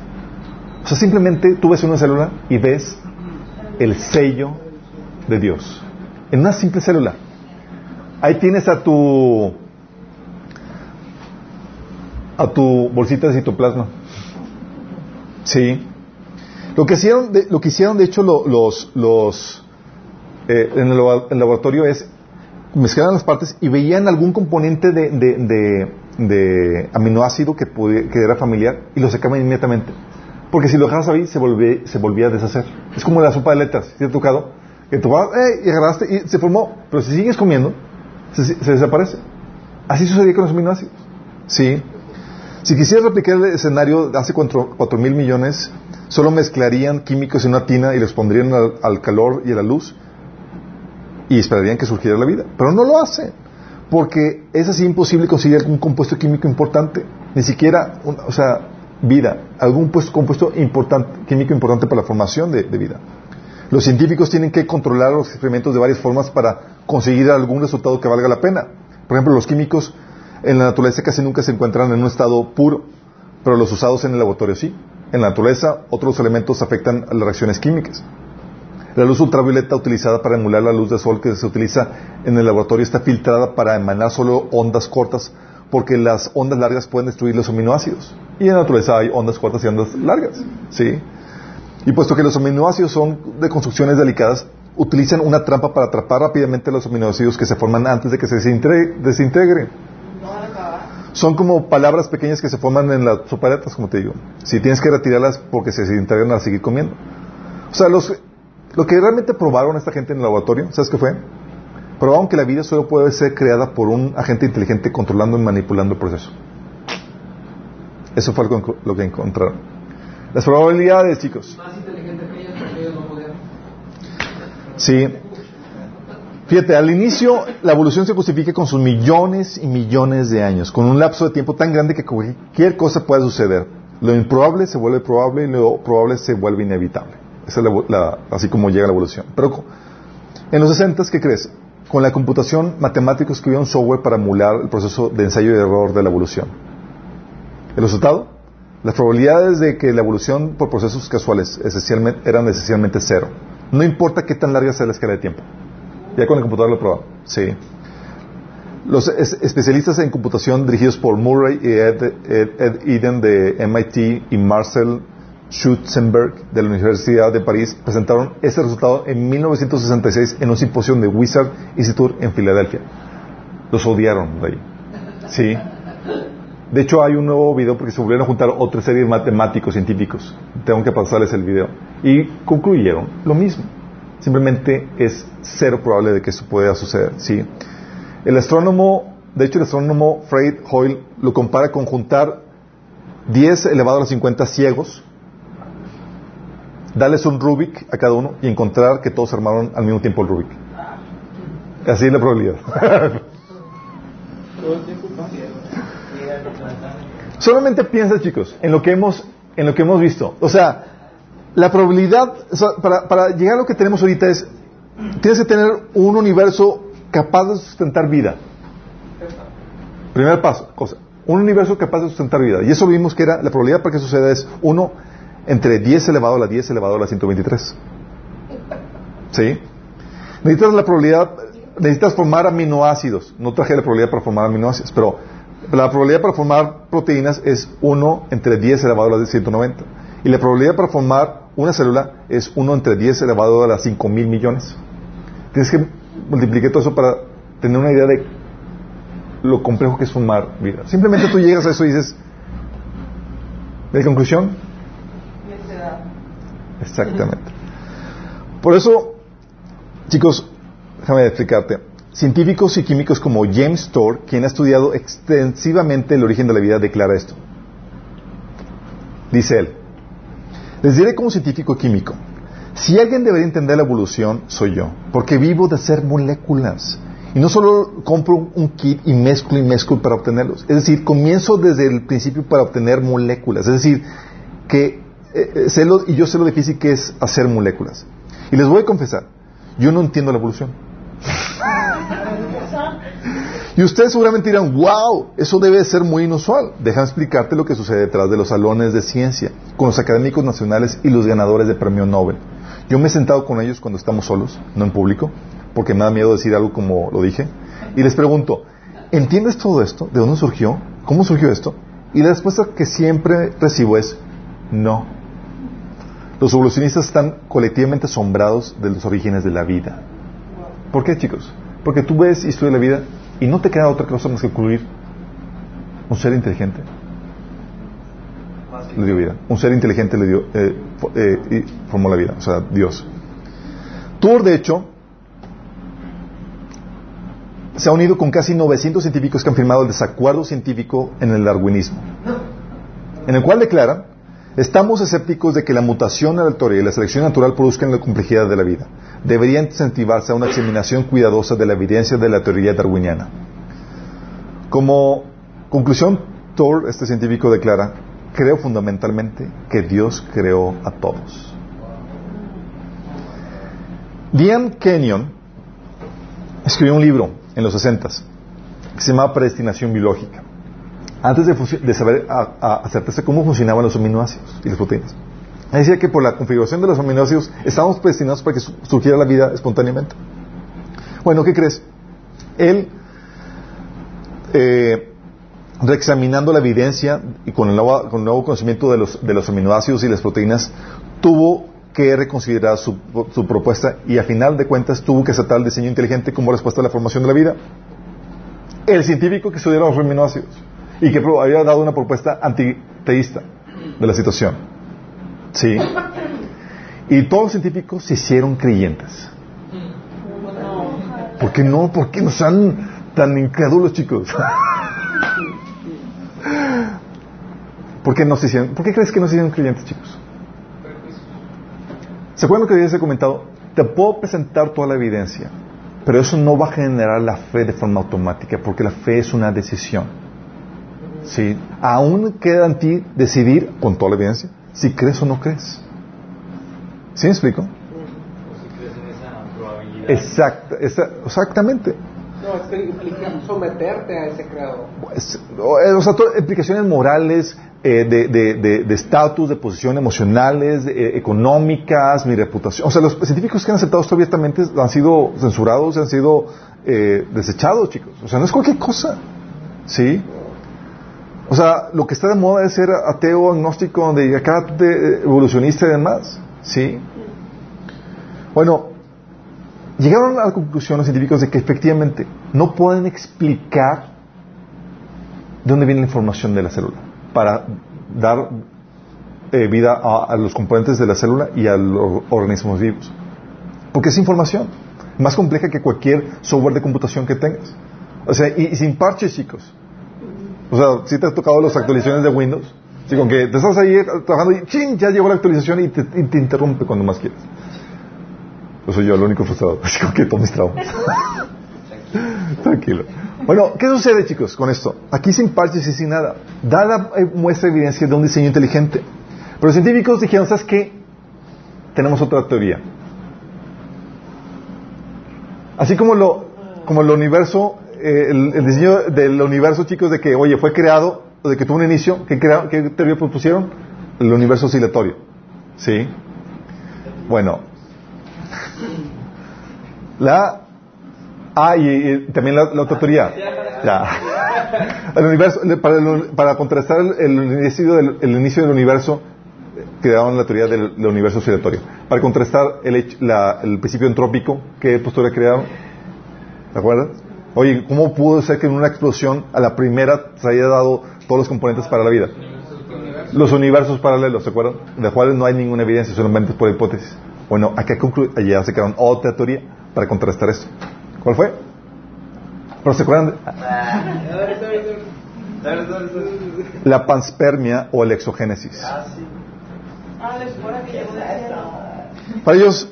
O sea, simplemente tú ves una célula y ves el sello de Dios. En una simple célula. Ahí tienes a tu a tu bolsita de citoplasma. Sí. Lo que hicieron, de, lo que hicieron de hecho lo- los, los eh, en el, labo- el laboratorio es mezclaron las partes y veían algún componente de, de, de- aminoácido que, pudi- que era familiar y lo sacaban inmediatamente. Porque si lo dejabas ahí se volvía, se volvía a deshacer. Es como la sopa de letras, ¿sí te ha tocado? Que vas, eh, y agarraste y se formó, pero si sigues comiendo, se, se desaparece. Así sucedía con los aminoácidos. Sí. Si quisieras replicar el escenario de hace 4 mil millones, solo mezclarían químicos en una tina y los pondrían al, al calor y a la luz y esperarían que surgiera la vida. Pero no lo hacen, porque es así imposible conseguir algún compuesto químico importante, ni siquiera, un- o sea, vida, algún puesto- compuesto importante, químico importante para la formación de vida. Los científicos tienen que controlar los experimentos de varias formas para conseguir algún resultado que valga la pena. Por ejemplo, los químicos en la naturaleza casi nunca se encuentran en un estado puro, pero los usados en el laboratorio sí. En la naturaleza, otros elementos afectan a las reacciones químicas. La luz ultravioleta utilizada para emular la luz del sol que se utiliza en el laboratorio está filtrada para emanar solo ondas cortas porque las ondas largas pueden destruir los aminoácidos. Y en la naturaleza hay ondas cortas y ondas largas. ¿sí? Y puesto que los aminoácidos son de construcciones delicadas, utilizan una trampa para atrapar rápidamente los aminoácidos que se forman antes de que se desintegre- desintegren. Son como palabras pequeñas que se forman en las sopa de letras, como te digo. Si tienes que retirarlas porque se desintegran al seguir comiendo. O sea, los, lo que realmente probaron esta gente en el laboratorio, ¿sabes qué fue? Probaron que la vida solo puede ser creada por un agente inteligente controlando y manipulando el proceso. Eso fue lo que- lo que encontraron. Las probabilidades, chicos. Más inteligente que ellos porque ellos no podían. Sí. Fíjate, al inicio la evolución se justifica con sus millones y millones de años, con un lapso de tiempo tan grande que cualquier cosa puede suceder. Lo improbable se vuelve probable y lo probable se vuelve inevitable. Esa es la, así como llega la evolución. Pero en los 60, ¿qué crees? Con la computación, matemáticos escribieron software para emular el proceso de ensayo y error de la evolución. ¿El resultado? Las probabilidades de que la evolución por procesos casuales eran esencialmente cero. No importa qué tan larga sea la escala de tiempo. Ya con el computador lo probado. Sí. Los es- especialistas en computación dirigidos por Murray y Ed, Ed- Ed Eden de MIT y Marcel Schutzenberg de la Universidad de París presentaron ese resultado en 1966 en un simposio de Wizard Institute en Filadelfia. Los odiaron de ahí. Sí. De hecho, hay un nuevo video porque se volvieron a juntar otra serie de matemáticos científicos. Tengo que pasarles el video. Y concluyeron lo mismo. Simplemente es cero probable de que eso pueda suceder. ¿sí? El astrónomo, de hecho, el astrónomo Fred Hoyle lo compara con juntar 10 elevado a los 50 ciegos, darles un Rubik a cada uno y encontrar que todos armaron al mismo tiempo el Rubik. Así es la probabilidad. Solamente piensa, chicos, en lo que hemos, en lo que hemos visto. O sea, la probabilidad, para, para llegar a lo que tenemos ahorita es, tienes que tener un universo capaz de sustentar vida. Primer paso, cosa. Un universo capaz de sustentar vida. Y eso vimos que era, la probabilidad para que suceda es 1 entre 10 elevado a la 10 elevado a la 123. ¿Sí? Necesitas la probabilidad, necesitas formar aminoácidos. No traje la probabilidad para formar aminoácidos, pero la probabilidad para formar proteínas es 1 entre 10 elevado a la 190. Y la probabilidad para formar una célula es 1 entre 10 elevado a las 5 mil millones. Tienes que multiplicar todo eso para tener una idea de lo complejo que es formar vida. Simplemente tú llegas a eso y dices, ¿de conclusión? Exactamente. Por eso, chicos, déjame explicarte. Científicos y químicos como James Tour, quien ha estudiado extensivamente el origen de la vida, declara esto. Dice él, les diré como científico químico, si alguien debería entender la evolución, soy yo, porque vivo de hacer moléculas. Y no solo compro un kit y mezclo y mezclo para obtenerlos. Es decir, comienzo desde el principio para obtener moléculas. Es decir, que eh, sé lo- y yo sé lo difícil que es hacer moléculas. Y les voy a confesar, yo no entiendo la evolución. Y ustedes seguramente dirán, wow, eso debe ser muy inusual. Déjame explicarte lo que sucede detrás de los salones de ciencia, con los académicos nacionales y los ganadores de premio Nobel. Yo me he sentado con ellos cuando estamos solos, no en público, porque me da miedo decir algo como lo dije, y les pregunto, ¿entiendes todo esto? ¿De dónde surgió? ¿Cómo surgió esto? Y la respuesta que siempre recibo es, no. Los evolucionistas están colectivamente asombrados de los orígenes de la vida. ¿Por qué, chicos? Porque tú ves y estudias la vida y no te queda otra cosa más que concluir un ser inteligente le dio vida. Un ser inteligente le dio, eh, eh, y formó la vida, o sea, Dios. Tour, de hecho, se ha unido con casi 900 científicos que han firmado el desacuerdo científico en el darwinismo, en el cual declaran, estamos escépticos de que la mutación aleatoria y la selección natural produzcan la complejidad de la vida. Debería incentivarse a una examinación cuidadosa de la evidencia de la teoría darwiniana. Como conclusión, Thor, este científico, declara, creo fundamentalmente que Dios creó a todos. Diane Kenyon escribió un libro en los 60 que se llama Predestinación Biológica. Antes de, saber a, a- a certeza cómo funcionaban los aminoácidos y las proteínas. Ella Decía que por la configuración de los aminoácidos estábamos predestinados para que su- surgiera la vida espontáneamente. Bueno, ¿qué crees? Él, eh, reexaminando la evidencia y con el nuevo, con el nuevo conocimiento de los, de los aminoácidos y las proteínas, tuvo que reconsiderar su, propuesta y a final de cuentas tuvo que aceptar el diseño inteligente como respuesta a la formación de la vida. El científico que estudió los aminoácidos y que había dado una propuesta antiteísta de la situación. Sí. Y todos los científicos se hicieron creyentes. ¿Por qué no? ¿Por qué no sean tan incrédulos, chicos? ¿Por qué no se hicieron? ¿Por qué crees que no se hicieron creyentes, chicos? ¿Se acuerdan lo que he comentado? Te puedo presentar toda la evidencia, pero eso no va a generar la fe de forma automática, porque la fe es una decisión. ¿Sí? Aún queda en ti decidir, con toda la evidencia, si crees o no crees. ¿Sí me explico? Exacta, esa- exactamente. No, es que implica someterte a ese creador. O eh, o sea, implicaciones morales, eh, de- de de- de estatus, de, posición emocionales, eh, económicas, mi reputación. O sea, los científicos que han aceptado esto abiertamente han sido censurados, han sido eh, desechados, chicos. O sea, no es cualquier cosa. ¿Sí? O sea, lo que está de moda es ser ateo, agnóstico, de acá de evolucionista y demás. ¿Sí? Bueno, llegaron a la conclusión los científicos de que efectivamente no pueden explicar de dónde viene la información de la célula para dar eh, vida a, a los componentes de la célula y a los organismos vivos. Porque es información más compleja que cualquier software de computación que tengas. O sea, y, y sin parches, chicos. O sea, si te ha tocado las actualizaciones de Windows, sí, con que te estás ahí trabajando y ¡chin! ya llegó la actualización y te, y te interrumpe cuando más quieres. Yo soy yo el único frustrado. Así que todos mis traumas. Tranquilo. Bueno, ¿qué sucede, chicos, con esto? Aquí sin parches y sin nada. Da la eh, muestra evidencia de un diseño inteligente. Pero los científicos dijeron, ¿sabes qué? Tenemos otra teoría. Así como lo, como el universo, eh, el, diseño del universo, chicos, de que, oye, fue creado, de que tuvo un inicio, ¿qué, qué teoría propusieron? El universo oscilatorio. ¿Sí? Bueno, la Ah, y, y también la, la otra teoría. Ya. El universo, para, el- para contrastar el, inicio del, el inicio del universo, eh, crearon la teoría del, del universo oscilatorio. Para contrastar el, la- el principio entrópico, ¿qué postura crearon? ¿Te acuerdas? Oye, ¿cómo pudo ser que en una explosión a la primera se haya dado todos los componentes para la vida? Los universos paralelos, ¿se acuerdan? De cuales no hay ninguna evidencia, solamente por hipótesis. Bueno, acá concluye, allá se crearon otra teoría para contrastar esto. ¿Cuál fue? ¿Pero se acuerdan? La panspermia o el exogénesis. Para ellos,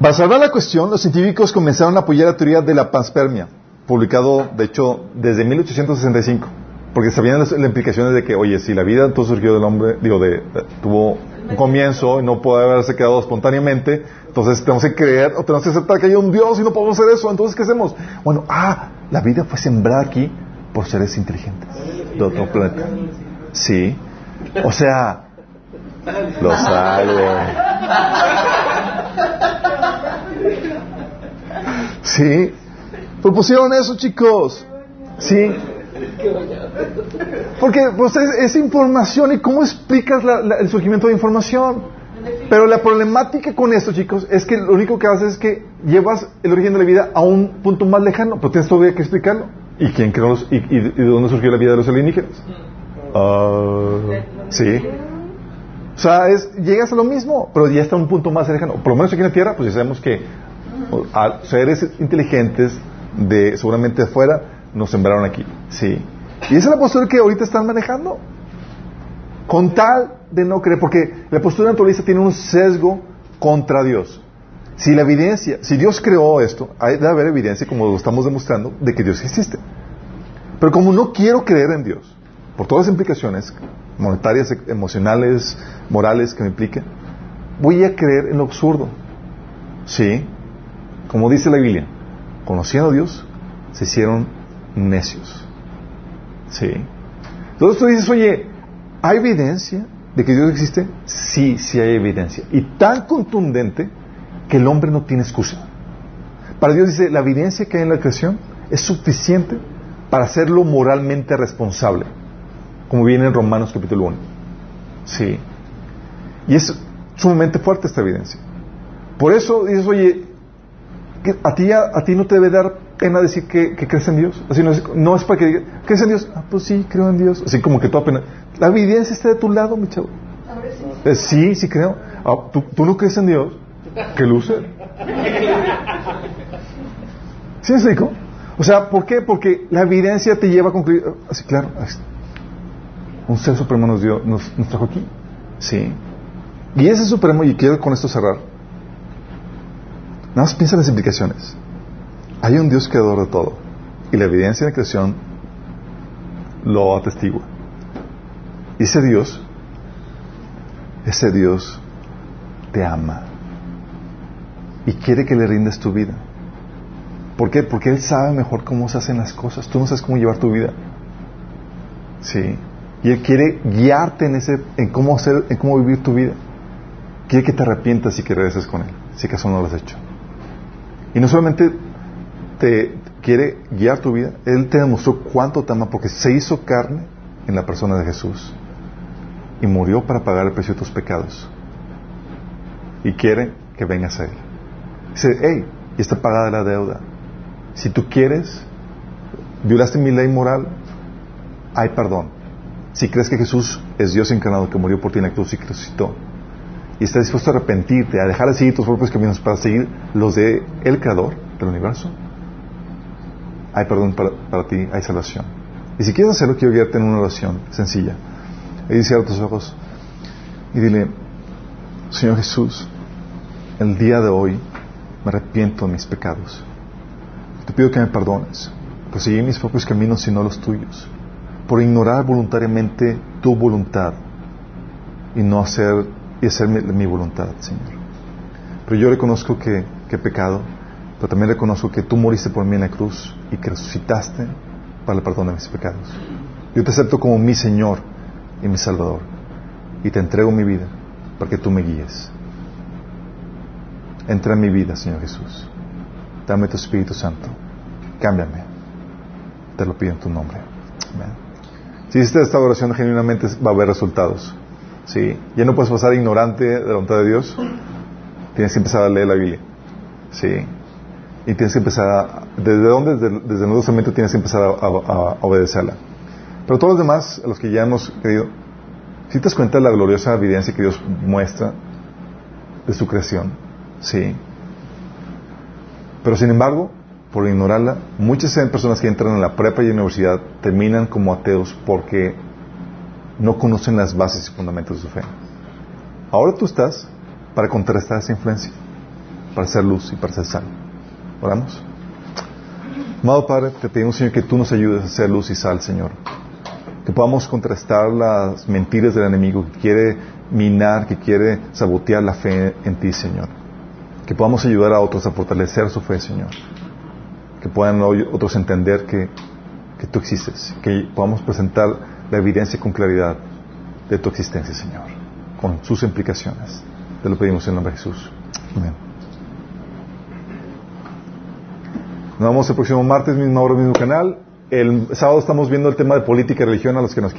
para salvar la cuestión, los científicos comenzaron a apoyar la teoría de la panspermia, publicado, de hecho, desde 1865, porque sabían las, las implicaciones de que, oye, si la vida todo surgió del hombre, digo, de, tuvo un comienzo y no puede haberse quedado espontáneamente, entonces tenemos que creer o tenemos que aceptar que hay un Dios y no podemos hacer eso, entonces ¿qué hacemos? Bueno, ah, la vida fue sembrada aquí por seres inteligentes de otro planeta. Sí. O sea, lo salvo. Sí. Propusieron eso, chicos. Sí. Porque pues, es, información y cómo explicas la- la- el surgimiento de información. Pero la problemática con esto, chicos, es que lo único que haces es que llevas el origen de la vida a un punto más lejano, pero tienes todavía que explicarlo. ¿Y quién creó los, y, de dónde surgió la vida de los alienígenas? Ah, sí. O sea, es, llegas a lo mismo, pero ya está un punto más lejano. Por lo menos aquí en la Tierra, pues ya sabemos que a seres inteligentes de seguramente afuera nos sembraron aquí. Sí. Y esa es la postura que ahorita están manejando. Con tal de no creer, porque la postura naturalista tiene un sesgo contra Dios. Si la evidencia, si Dios creó esto, hay de haber evidencia, como lo estamos demostrando, de que Dios existe. Pero como no quiero creer en Dios, por todas las implicaciones monetarias, emocionales, morales que me impliquen, voy a creer en lo absurdo. Sí, como dice la Biblia, conociendo a Dios, se hicieron necios. Sí. Entonces tú dices, oye, ¿hay evidencia de que Dios existe? Sí, sí hay evidencia. Y tan contundente que el hombre no tiene excusa. Para Dios dice, la evidencia que hay en la creación es suficiente para hacerlo moralmente responsable, como viene en Romanos capítulo 1. Sí. Y es sumamente fuerte esta evidencia. Por eso dices, oye, a, ti, a, a ti no te debe dar pena decir que, que crees en Dios. Así no es, no es para que digas, ¿crees en Dios? Ah, pues sí, creo en Dios. Así como que toda pena. La evidencia está de tu lado, mi chavo. Eh, sí, sí creo. Ah, ¿tú, tú no crees en Dios? ¿Qué luce? ¿Sí me explico? O sea, ¿por qué? Porque la evidencia te lleva a concluir, así claro, un ser supremo nos dio, nos, nos trajo aquí. Sí. Y ese supremo, y quiero con esto cerrar, nada más piensa en las implicaciones. Hay un Dios creador de todo. Y la evidencia de la creación lo atestigua. Y ese Dios, ese Dios te ama. Y quiere que le rindas tu vida. ¿Por qué? Porque Él sabe mejor cómo se hacen las cosas. Tú no sabes cómo llevar tu vida. Sí. Y Él quiere guiarte en, ese, en cómo hacer, en cómo vivir tu vida. Quiere que te arrepientas y que regreses con Él, si acaso no lo has hecho. Y no solamente te quiere guiar tu vida, Él te demostró cuánto te ama porque se hizo carne en la persona de Jesús y murió para pagar el precio de tus pecados. Y quiere que vengas a Él. Dice, hey, ya está pagada la deuda. Si tú quieres, violaste mi ley moral, hay perdón. Si crees que Jesús es Dios encarnado que murió por ti en la cruz y resucitó, y estás dispuesto a arrepentirte, a dejar de seguir tus propios caminos para seguir los de el Creador del universo, hay perdón para, ti, hay salvación. Y si quieres hacerlo, quiero guiarte en una oración sencilla. Y cierra tus ojos y dile, Señor Jesús, el día de hoy me arrepiento de mis pecados. Te pido que me perdones por seguir mis propios caminos y no los tuyos, por ignorar voluntariamente tu voluntad y no hacer y hacer mi, mi voluntad, Señor. Pero yo reconozco que, que he pecado, pero también reconozco que tú moriste por mí en la cruz y que resucitaste para el perdón de mis pecados. Yo te acepto como mi Señor y mi Salvador y te entrego mi vida para que tú me guíes. Entra en mi vida, Señor Jesús. Dame tu Espíritu Santo. Cámbiame. Te lo pido en tu nombre. Amén. Si hiciste esta oración genuinamente va a haber resultados. Sí. Ya no puedes pasar ignorante de la voluntad de Dios. Tienes que empezar a leer la Biblia. Sí. Y tienes que empezar a... ¿Desde dónde? Desde, desde el Nuevo Testamento tienes que empezar a, obedecerla. Pero todos los demás, a los que ya hemos creído, Si te das cuenta de la gloriosa evidencia que Dios muestra de su creación, sí. Pero sin embargo, por ignorarla, muchas personas que entran en la prepa y en la universidad terminan como ateos porque no conocen las bases y fundamentos de su fe. Ahora tú estás para contrastar esa influencia, para ser luz y para ser sal. Oramos. Amado Padre, te pedimos, Señor, que tú nos ayudes a ser luz y sal, Señor. Que podamos contrastar las mentiras del enemigo que quiere minar, que quiere sabotear la fe en ti, Señor. Que podamos ayudar a otros a fortalecer su fe, Señor. Que puedan otros entender que, que tú existes. Que podamos presentar la evidencia con claridad de tu existencia, Señor. Con sus implicaciones. Te lo pedimos en nombre de Jesús. Amén. Nos vemos el próximo martes, mismo hora, mismo canal. El sábado estamos viendo el tema de política y religión a los que nos quieran.